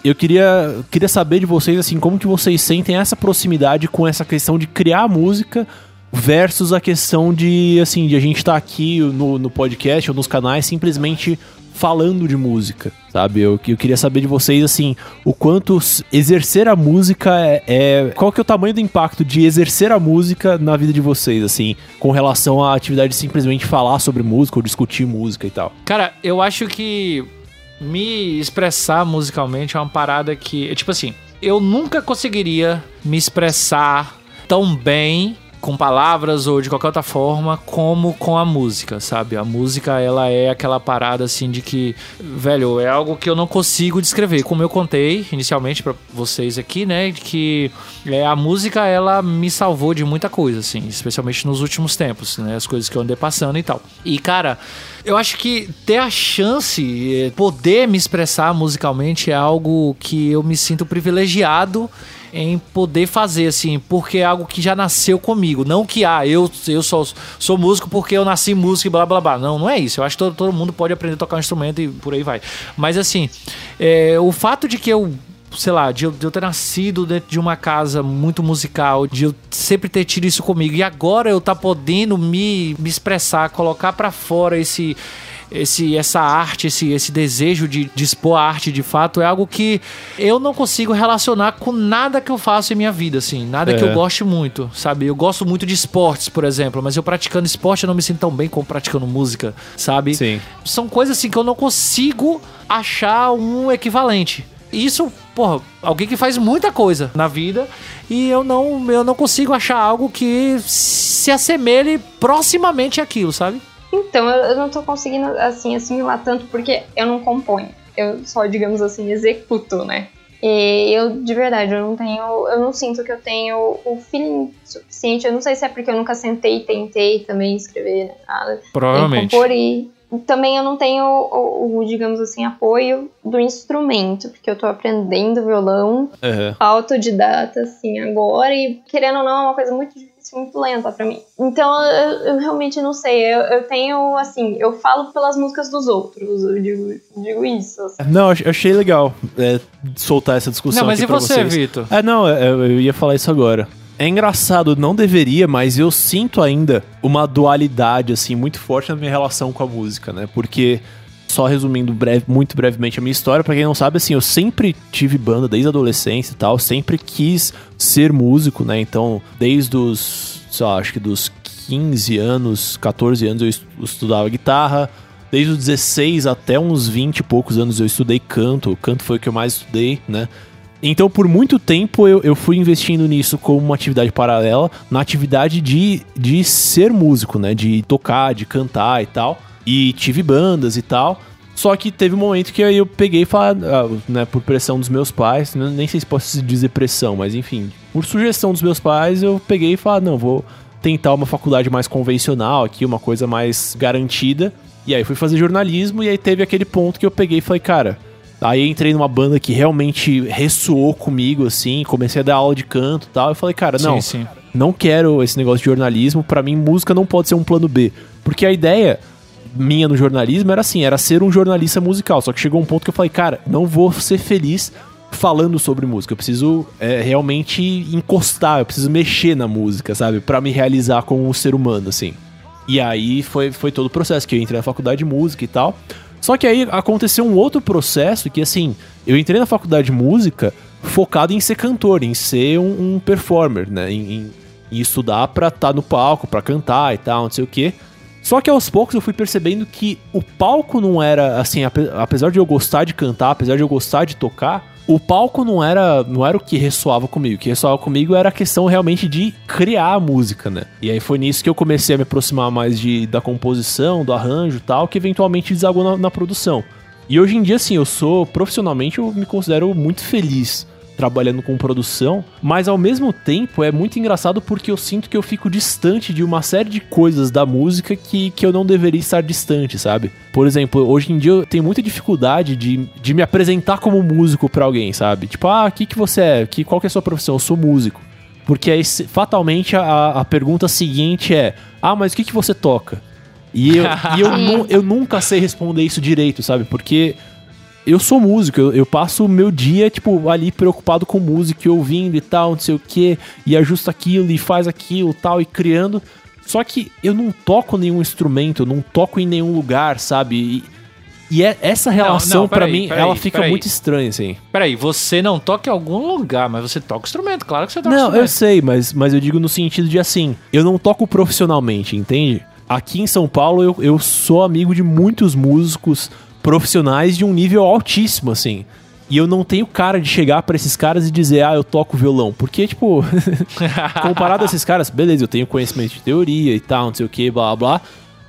Eu queria, queria saber de vocês, assim, como que vocês sentem essa proximidade com essa questão de criar música versus a questão de, assim, de a gente estar aqui no, no podcast ou nos canais simplesmente falando de música, sabe? Eu, eu queria saber de vocês, assim, o quanto exercer a música é, é- Qual que é o tamanho do impacto de exercer a música na vida de vocês, assim, com relação à atividade de simplesmente falar sobre música ou discutir música e tal. Cara, eu acho que me expressar musicalmente é uma parada que, tipo assim, eu nunca conseguiria me expressar tão bem com palavras ou de qualquer outra forma como com a música, sabe? A música ela é aquela parada assim de que, velho, é algo que eu não consigo descrever. Como eu contei inicialmente pra vocês aqui, né, que é, a música ela me salvou de muita coisa assim, especialmente nos últimos tempos, né, as coisas que eu andei passando e tal. E cara, eu acho que ter a chance, eh, poder me expressar musicalmente é algo que eu me sinto privilegiado em poder fazer, assim, porque é algo que já nasceu comigo. Não que, ah, eu, eu sou, sou músico porque eu nasci músico e blá blá blá. Não, não é isso. Eu acho que todo, todo mundo pode aprender a tocar um instrumento e por aí vai. Mas, assim, é, o fato de que eu sei lá, de eu, de eu ter nascido dentro de uma casa muito musical, de eu sempre ter tido isso comigo e agora eu tá podendo me, me expressar, colocar pra fora esse esse essa arte, esse, esse desejo de, de expor a arte de fato é algo que eu não consigo relacionar com nada que eu faço em minha vida, assim, nada que É. eu goste muito, sabe? Eu gosto muito de esportes, por exemplo, mas eu praticando esporte eu não me sinto tão bem como praticando música, sabe? Sim. são coisas assim que eu não consigo achar um equivalente. Isso, porra, alguém que faz muita coisa na vida e eu não, eu não consigo achar algo que se assemelhe proximamente àquilo, sabe? Então, eu, eu não tô conseguindo, assim, assimilar tanto porque eu não componho. Eu só, digamos assim, executo, né? E eu, de verdade, eu não tenho. Eu não sinto que eu tenho o feeling suficiente. Eu não sei se é porque eu nunca sentei e tentei também escrever nada. Nem compor e também eu não tenho o, o, digamos assim, apoio do instrumento, porque eu tô aprendendo violão É. autodidata, assim, agora, e querendo ou não, é uma coisa muito difícil, muito lenta pra mim. Então, eu, eu realmente não sei, eu, eu tenho, assim, eu falo pelas músicas dos outros, eu digo, digo isso. assim. Não, ach- achei legal é, soltar essa discussão. Não, mas aqui e pra você, vocês. Vitor? É, não, é, eu eu ia falar isso agora. É engraçado, não deveria, mas eu sinto ainda uma dualidade, assim, muito forte na minha relação com a música, né? Porque, só resumindo breve- muito brevemente a minha história, pra quem não sabe, assim, eu sempre tive banda desde a adolescência e tal, sempre quis ser músico, né? Então, desde os, sei lá, acho que dos 15 anos, 14 anos eu estu- estudava guitarra, Desde os 16 até uns 20 e poucos anos eu estudei canto. Canto foi o que eu mais estudei, né? Então, por muito tempo, eu, eu fui investindo nisso como uma atividade paralela, na atividade de, de ser músico, né? De tocar, de cantar e tal. E tive bandas e tal. Só que teve um momento que aí eu peguei e falei, ah, né, por pressão dos meus pais, né, nem sei se posso dizer pressão, mas enfim, por sugestão dos meus pais, eu peguei e falei, não, vou tentar uma faculdade mais convencional aqui, uma coisa mais garantida. E aí fui fazer jornalismo e aí teve aquele ponto que eu peguei e falei, cara, aí entrei numa banda que realmente ressoou comigo, assim, comecei a dar aula de canto e tal. Eu falei, cara, não, Sim, sim. não quero esse negócio de jornalismo. Pra mim, música não pode ser um plano B. Porque a ideia minha no jornalismo era assim, era ser um jornalista musical. Só que chegou um ponto que eu falei, cara, não vou ser feliz falando sobre música. Eu preciso é, realmente encostar, eu preciso mexer na música, sabe? Pra me realizar como um ser humano, assim. E aí foi, foi todo o processo, que eu entrei na faculdade de música e tal. Só que aí aconteceu um outro processo que, assim, eu entrei na faculdade de música focado em ser cantor, em ser um, um performer, né? Em, em- em estudar pra estar no palco, pra cantar e tal, não sei o quê. Só que aos poucos eu fui percebendo que o palco não era, assim, ape- apesar de eu gostar de cantar, apesar de eu gostar de tocar, o palco não era, não era o que ressoava comigo. O que ressoava comigo era a questão realmente de criar a música, né? E aí foi nisso que eu comecei a me aproximar mais de, da composição, do arranjo e tal, que eventualmente desagou na, na produção. E hoje em dia, assim, eu sou, profissionalmente, eu me considero muito feliz trabalhando com produção, mas ao mesmo tempo é muito engraçado porque eu sinto que eu fico distante de uma série de coisas da música que, que eu não deveria estar distante, sabe? Por exemplo, hoje em dia eu tenho muita dificuldade de, de me apresentar como músico pra alguém, sabe? Tipo, ah, o que, que você é? Que, qual que é a sua profissão? Eu sou músico. Porque aí, fatalmente a, a pergunta seguinte é: Ah, mas o que, que você toca? E eu, e eu, nu- eu nunca sei responder isso direito, sabe? Porque eu sou músico, eu, eu passo o meu dia, tipo, ali preocupado com música, e ouvindo e tal, não sei o que, e ajusta aquilo, e faz aquilo tal, e criando. Só que eu não toco nenhum instrumento, eu não toco em nenhum lugar, sabe? E, e é, essa relação, não, pra peraí, mim, peraí, ela fica peraí. muito estranha, assim. Peraí, você não toca em algum lugar, mas você toca instrumento. Claro que você toca Não, eu instrumento. sei, mas, mas eu digo no sentido de assim, eu não toco profissionalmente, entende? Aqui em São Paulo eu, eu sou amigo de muitos músicos profissionais de um nível altíssimo, assim. E eu não tenho cara de chegar pra esses caras e dizer, ah, eu toco violão. Porque, tipo, comparado a esses caras, beleza, eu tenho conhecimento de teoria e tal, não sei o que, blá blá blá.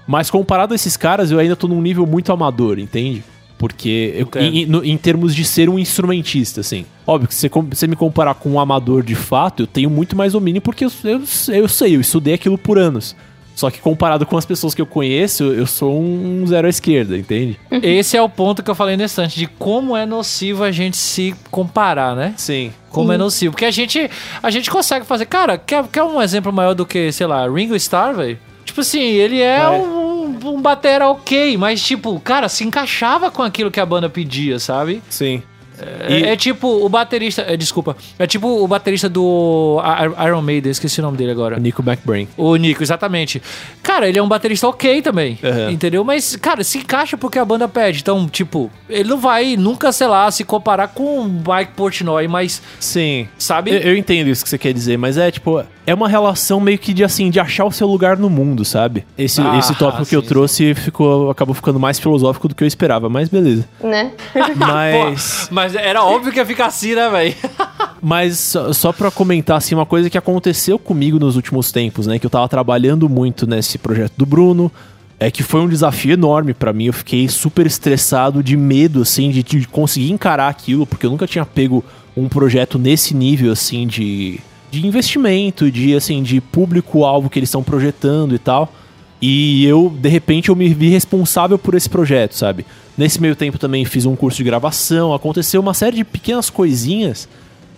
Mas comparado a esses caras, eu ainda tô num nível muito amador, entende? Porque eu- Entendo. em, em- no- em termos de ser um instrumentista, assim. Óbvio que se você me comparar com um amador de fato, eu tenho muito mais domínio porque eu, eu, eu sei, eu estudei aquilo por anos. Só que comparado com as pessoas que eu conheço, eu sou um zero à esquerda, entende? Esse é o ponto que eu falei nesse instante, de como é nocivo a gente se comparar, né? Sim. Como é nocivo. Porque a gente, a gente consegue fazer. Cara, quer, quer um exemplo maior do que, sei lá, Ringo Starr, velho? Tipo assim, ele é, É. Um, um batera ok, mas tipo, cara, se encaixava com aquilo que a banda pedia, sabe? Sim. É, é tipo o baterista. é, desculpa. É tipo o baterista do Iron Maiden, esqueci o nome dele agora. Nico McBrain. O Nico, exatamente. Cara, ele é um baterista ok também. Uhum. Entendeu? Mas, cara, se encaixa porque a banda pede. Então, tipo, ele não vai nunca, sei lá, se comparar com o Mike Portnoy, mas, Sim. sabe? Eu, eu entendo isso que você quer dizer, mas é tipo, é uma relação meio que de assim, de achar o seu lugar no mundo, sabe? Esse, Ah, esse tópico que eu trouxe ficou, acabou ficando mais filosófico do que eu esperava, mas beleza. Né? Mas. Pô, mas era óbvio que ia ficar assim, né, velho? Mas só, só pra comentar, assim, uma coisa que aconteceu comigo nos últimos tempos, né? Que eu tava trabalhando muito nesse projeto do Bruno. É que foi um desafio enorme pra mim. Eu fiquei super estressado, de medo, assim, de, de conseguir encarar aquilo, porque eu nunca tinha pego um projeto nesse nível, assim, de, de investimento, de, assim, de público-alvo que eles estão projetando e tal. E eu, de repente, eu me vi responsável por esse projeto, sabe? Nesse meio tempo também fiz um curso de gravação, aconteceu uma série de pequenas coisinhas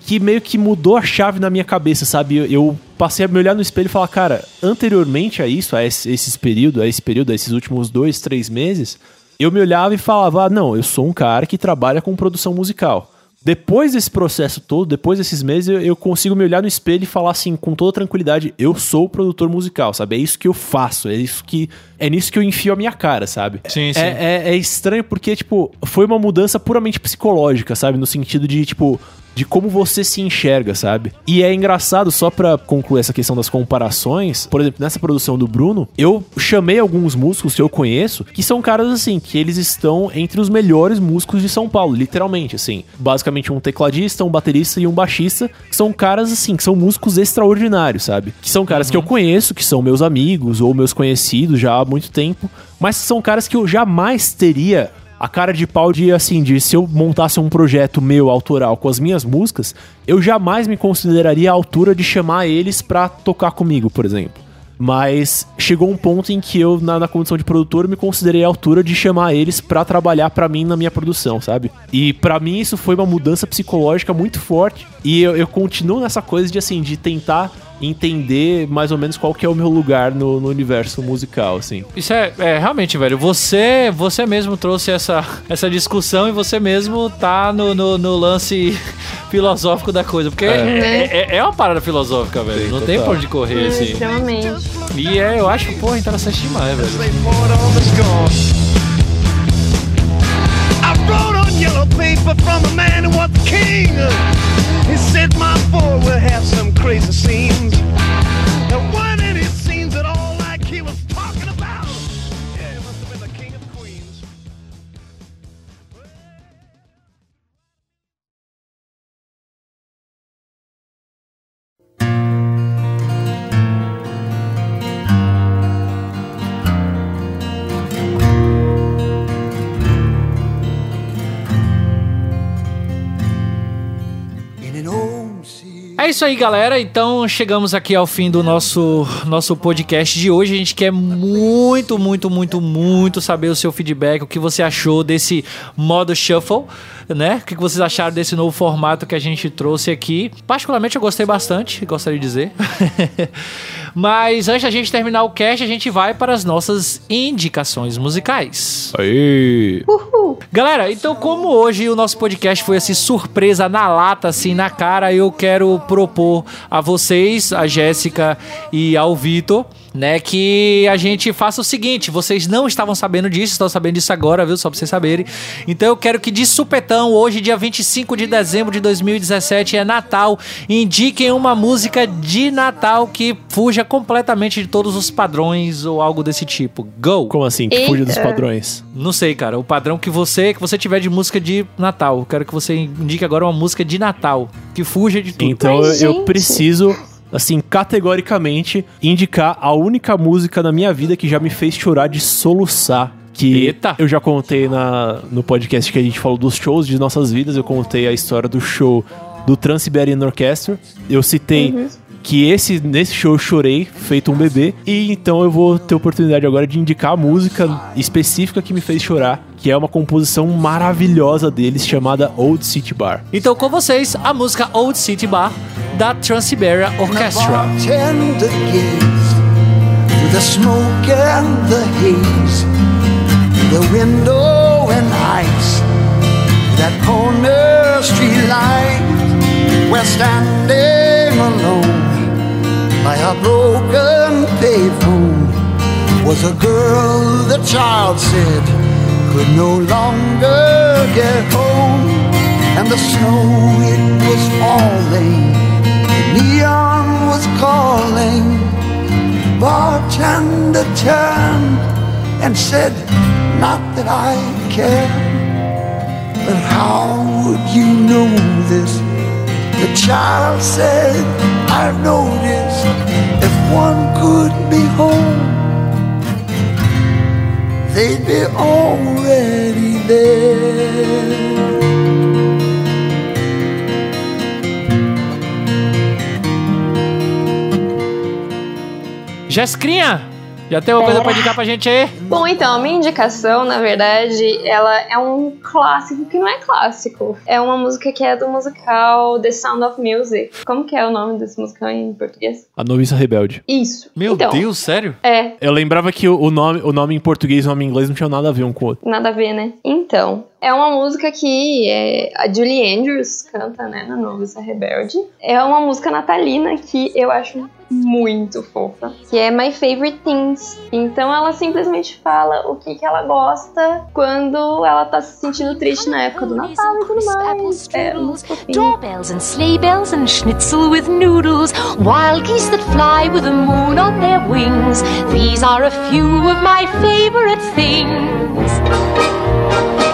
que meio que mudou a chave na minha cabeça, sabe? Eu, passei a me olhar no espelho e falar, cara, anteriormente a isso, a esse, esses período, a esse período, a esses últimos dois, três meses, eu me olhava e falava, ah, não, eu sou um cara que trabalha com produção musical. Depois desse processo todo, depois desses meses, eu, eu consigo me olhar no espelho e falar assim, com toda tranquilidade, eu sou produtor musical, sabe? É isso que eu faço, é isso que. É nisso que eu enfio a minha cara, sabe? Sim, sim. É, é, é estranho porque, tipo, foi uma mudança puramente psicológica, sabe? No sentido de, tipo, de como você se enxerga, sabe? E é engraçado, só pra concluir essa questão das comparações, por exemplo, nessa produção do Bruno, eu chamei alguns músicos que eu conheço, que são caras assim, que eles estão entre os melhores músicos de São Paulo, literalmente, assim. Basicamente um tecladista, um baterista e um baixista, que são caras assim, que são músicos extraordinários, sabe? Que são caras que eu conheço, que são meus amigos ou meus conhecidos já há muito tempo, mas são caras que eu jamais teria a cara de pau de assim, de se eu montasse um projeto meu autoral com as minhas músicas, eu jamais me consideraria à altura de chamar eles pra tocar comigo, por exemplo. Mas chegou um ponto em que eu, na, na condição de produtor, me considerei à altura de chamar eles pra trabalhar pra mim na minha produção, sabe? E pra mim isso foi uma mudança psicológica muito forte. E eu, eu continuo nessa coisa de assim, de tentar entender mais ou menos qual que é o meu lugar no, no universo musical, assim. Isso é, é, realmente, velho. Você você mesmo trouxe essa, essa discussão e você mesmo tá no, no, no lance filosófico da coisa. Porque é, é, é uma parada filosófica, velho. Sim, Não tem total. por onde correr, assim. Extremamente. E é, eu acho, porra, interessante demais, velho. I wrote on yellow paper from a man who was king. He said my boy will have some crazy scenes. Isso aí, galera. Então chegamos aqui ao fim do nosso, nosso podcast de hoje. A gente quer muito, muito, muito, muito saber o seu feedback, o que você achou desse modo shuffle, né? O que vocês acharam desse novo formato que a gente trouxe aqui. Particularmente eu gostei bastante, gostaria de dizer. Mas antes da gente terminar o cast, a gente vai para as nossas indicações musicais. Aí. Galera, então como hoje o nosso podcast foi assim surpresa na lata, assim na cara, eu quero propor a vocês, a Jéssica e ao Vitor, né, que a gente faça o seguinte, vocês não estavam sabendo disso, estão sabendo disso agora, viu, só pra vocês saberem. Então eu quero que de supetão, hoje dia 25 de dezembro de 2017 é Natal, indiquem uma música de Natal que fuja completamente de todos os padrões ou algo desse tipo. Go! Como assim? Que fuja dos padrões. Não sei, cara. O padrão que você que você tiver de música de Natal. Eu quero que você indique agora uma música de Natal que fuja de tudo. Então Mas, eu gente. preciso, assim, categoricamente, indicar a única música na minha vida que já me fez chorar de soluçar. Que Eita. eu já contei na, no podcast que a gente falou dos shows de nossas vidas. Eu contei a história do show do Trans-Siberian Orchestra. Eu citei que esse, nesse show eu chorei, feito um bebê. E então eu vou ter a oportunidade agora de indicar a música específica que me fez chorar, que é uma composição maravilhosa deles chamada Old City Bar. Então com vocês a música Old City Bar da Trans-Siberian Orchestra. that corner street light. We're standing alone by a broken room. Was a girl the child said could no longer get home, and the snow it was falling. The neon was calling. Bartender turned and said, Not that I care, but how would you know this? The child said, I've noticed if one could be home, they'd be already there. Jéssica, já tem alguma coisa pra indicar pra gente aí? Bom, então, a minha indicação, na verdade, ela é um clássico que não é clássico. É uma música que é do musical The Sound of Music. Como que é o nome desse musical em português? A Noviça Rebelde. Isso. Meu então, Deus, sério? É, Eu lembrava que o nome, o nome em português e o nome em inglês não tinha nada a ver um com o outro. nada a ver, né? Então, é uma música que é, a Julie Andrews canta, né, na Noviça Rebelde. É uma música natalina que eu acho muito fofa, que é My Favorite Things. Então ela simplesmente fala o que, que ela gosta quando ela tá se sentindo triste na época do Natal e tudo mais. É muito fofinho. Doorbells and sleigh bells and schnitzel with noodles, wild geese that fly with the moon on their wings. These are a few of my favorite things.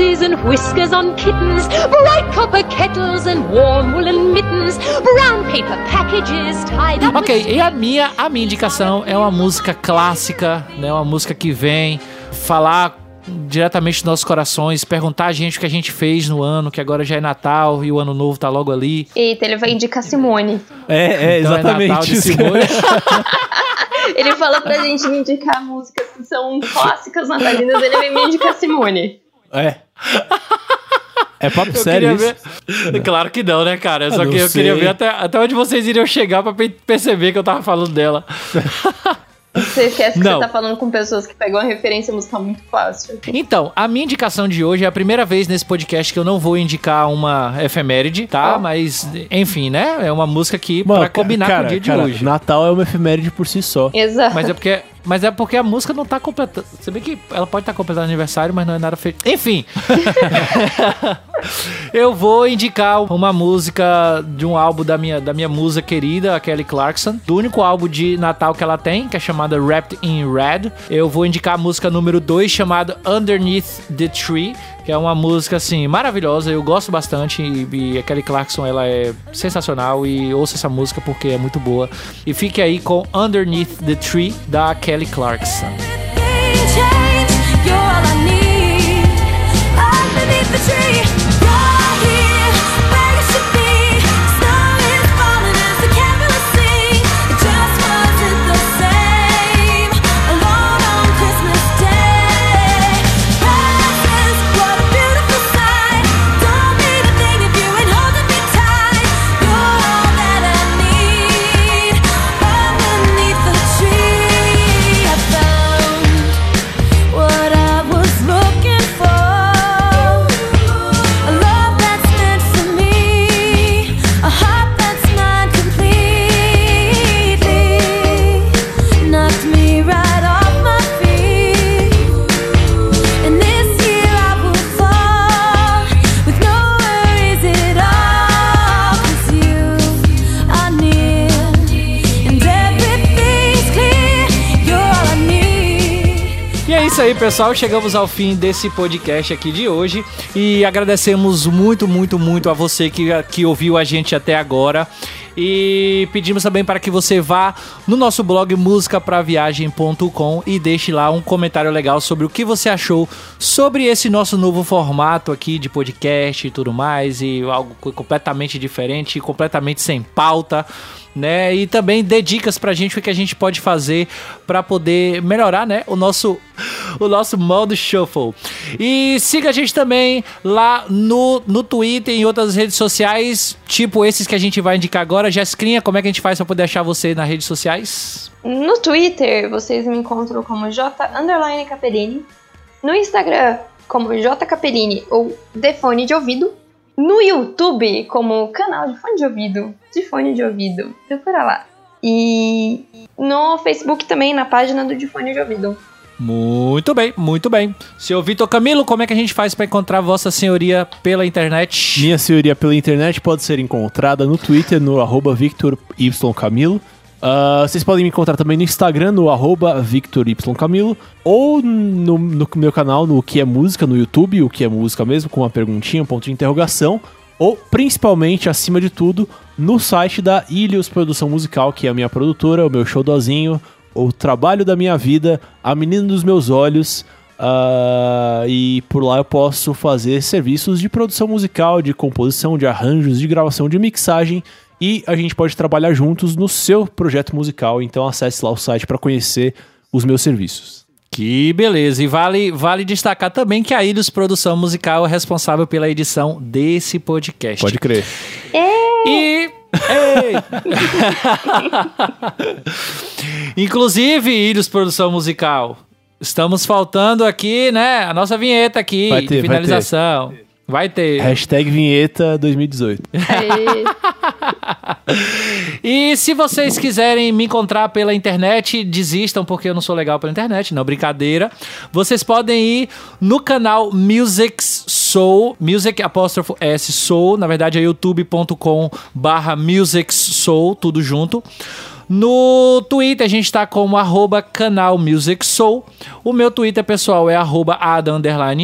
On roses and whiskers on kittens, bright copper kettles and warm woolen mittens, brown paper packages tied up. Ok, with e a minha, a minha indicação é uma música clássica, né? Uma música que vem falar diretamente dos nossos corações, perguntar a gente o que a gente fez no ano, que agora já é Natal e o ano novo tá logo ali. Eita, ele vai indicar Simone. É, é Então é Natal exatamente de. Simone. Ele fala pra gente indicar músicas que são clássicas natalinas, ele vai me indicar Simone. É. É papo Eu sério ver. Claro que não, né, cara? Eu Só não que eu sei. queria ver até, até onde vocês iriam chegar pra pe- perceber que eu tava falando dela. Você esquece que Não. você tá falando com pessoas que pegam a referência musical muito fácil. Então, a minha indicação de hoje é a primeira vez nesse podcast que eu não vou indicar uma efeméride, tá? Ó. Mas, enfim, né? É uma música que Mano, pra combinar cara, com o dia de cara, hoje. Natal é uma efeméride por si só. Exato. Mas é porque. Mas é porque a música não tá completando. Você bem que ela pode estar completando aniversário, mas não é nada feito. Enfim. eu vou indicar uma música de um álbum da minha, da minha musa querida, a Kelly Clarkson. Do único álbum de Natal que ela tem, que é chamada Wrapped in Red. Eu vou indicar a música número 2, chamada Underneath the Tree. Que é uma música, assim, maravilhosa. Eu gosto bastante. E, e a Kelly Clarkson, ela é sensacional. E ouça essa música porque é muito boa. E fique aí com Underneath the Tree, da Kelly Clarkson. Aí, pessoal. Chegamos ao fim desse podcast aqui de hoje. E agradecemos muito, muito, muito a você que, que ouviu a gente até agora. E pedimos também para que você vá no nosso blog musicapraviagem.com e deixe lá um comentário legal sobre o que você achou sobre esse nosso novo formato aqui de podcast e tudo mais. E algo completamente diferente, completamente sem pauta né? E também dê dicas pra gente o que a gente pode fazer pra poder melhorar, né, o nosso o nosso modo shuffle. E siga a gente também lá no, no Twitter e em outras redes sociais, tipo esses que a gente vai indicar agora. Jessicrinha, como é que a gente faz pra poder achar você nas redes sociais? No Twitter, vocês me encontram como J Capellini. No Instagram, como J Capellini ou De Fone de Ouvido. No YouTube, como canal de fone de ouvido. De fone de ouvido. Procura lá. E no Facebook também, na página do De Fone de Ouvido. Muito bem, muito bem. Seu Vitor Camilo, como é que a gente faz pra encontrar Vossa Senhoria pela internet? Minha senhoria pela internet pode ser encontrada no Twitter, no arroba Victor Y Camilo. Ah, vocês podem me encontrar também no Instagram, no arroba Victor Y Camilo. Ou no, no meu canal, no Que é Música, no YouTube, o Que é Música mesmo, com uma perguntinha, um ponto de interrogação. Ou, principalmente, acima de tudo, no site da Ilhos Produção Musical, que é a minha produtora, o meu showdozinho, o trabalho da minha vida, a menina dos meus olhos. Ah, e por lá eu posso fazer serviços de produção musical, de composição, de arranjos, de gravação, de mixagem. E a gente pode trabalhar juntos no seu projeto musical. Então acesse lá o site para conhecer os meus serviços. Que beleza. E vale, vale destacar também que a Ilhos Produção Musical é responsável pela edição desse podcast. Pode crer. E. Inclusive, Ilhos Produção Musical. Estamos faltando aqui, né? A nossa vinheta aqui ter, de finalização. Vai ter. Hashtag vinheta 2018. E se vocês quiserem me encontrar pela internet, desistam porque eu não sou legal pela internet, não, brincadeira. Vocês podem ir no canal Music Soul, Music apóstrofo S Soul, na verdade é youtube.com barra Music Soul, tudo junto. No Twitter a gente tá como arroba canal Music Soul. O meu Twitter pessoal é arroba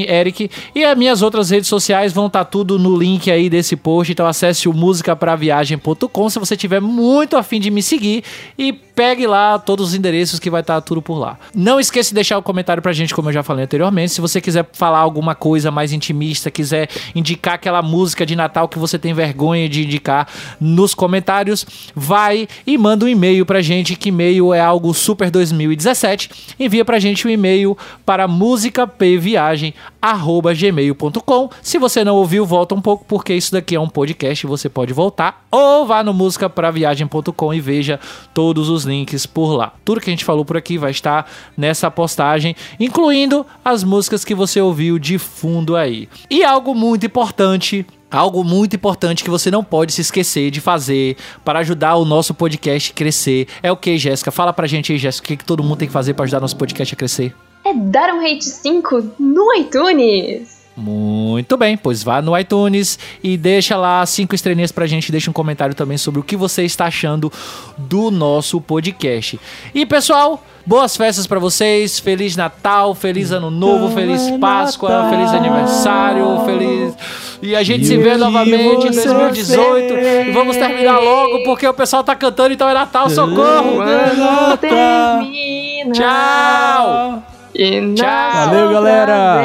Eric. E as minhas outras redes sociais vão estar tudo no link aí desse post. Então acesse o musicapraviagem.com se você tiver muito afim de me seguir. E pegue lá todos os endereços que vai estar tudo por lá. Não esqueça de deixar o comentário pra gente, como eu já falei anteriormente. Se você quiser falar alguma coisa mais intimista, quiser indicar aquela música de Natal que você tem vergonha de indicar nos comentários, vai e manda um e-mail pra gente, que e-mail é algo super 2017. Envia pra gente um e-mail para musicapviagem arroba gmail.com. Se você não ouviu, volta um pouco, porque isso daqui é um podcast, você pode voltar. Ou vá no musicapraviagem.com e veja todos os links por lá. Tudo que a gente falou por aqui vai estar nessa postagem, incluindo as músicas que você ouviu de fundo aí. E algo muito importante Algo muito importante que você não pode se esquecer de fazer para ajudar o nosso podcast a crescer é o que, Jéssica? Fala pra gente aí, Jéssica, o que, que todo mundo tem que fazer para ajudar nosso podcast a crescer? É dar um rate 5 no iTunes. Muito bem, pois vá no iTunes e deixa lá cinco estrelinhas pra gente, deixa um comentário também sobre o que você está achando do nosso podcast. E pessoal, boas festas pra vocês, feliz Natal, feliz Ano Novo, feliz Páscoa, feliz aniversário, feliz e a gente E se vê novamente em você 2018 e vamos terminar logo porque o pessoal tá cantando então é Natal, socorro. Quando termina. Tchau. E Tchau. Valeu, galera.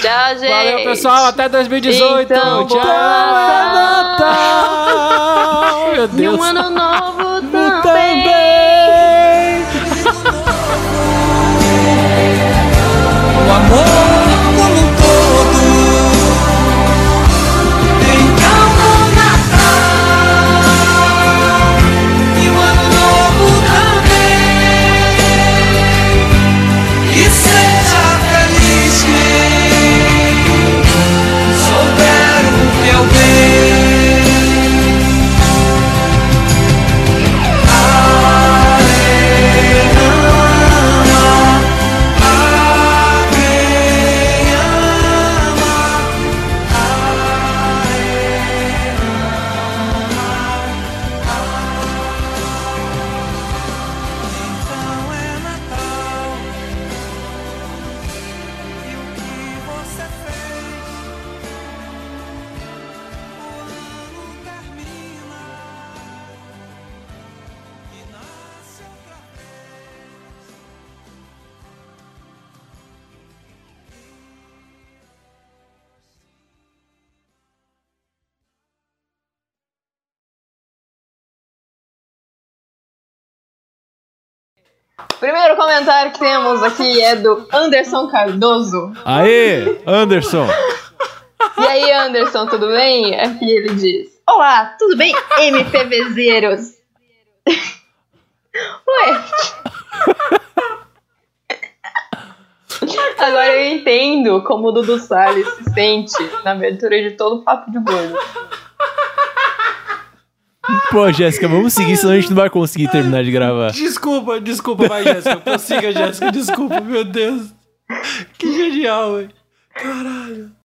Tchau, gente. Valeu, pessoal, até 2018. Então, Tchau. Natal. Meu E Deus. um ano novo Primeiro comentário que temos aqui é do Anderson Cardoso. Aê, Anderson. E aí, Anderson, tudo bem? Aqui ele diz: Olá, tudo bem, MPVzeiros? Ué. Agora eu entendo como o Dudu Salles se sente na abertura de todo o Papo de Gordo. Pô, Jéssica, vamos seguir, senão a gente não vai conseguir terminar de gravar. Desculpa, desculpa, vai, Jéssica. Prossiga, Jéssica, desculpa, meu Deus. Que genial, velho. Caralho.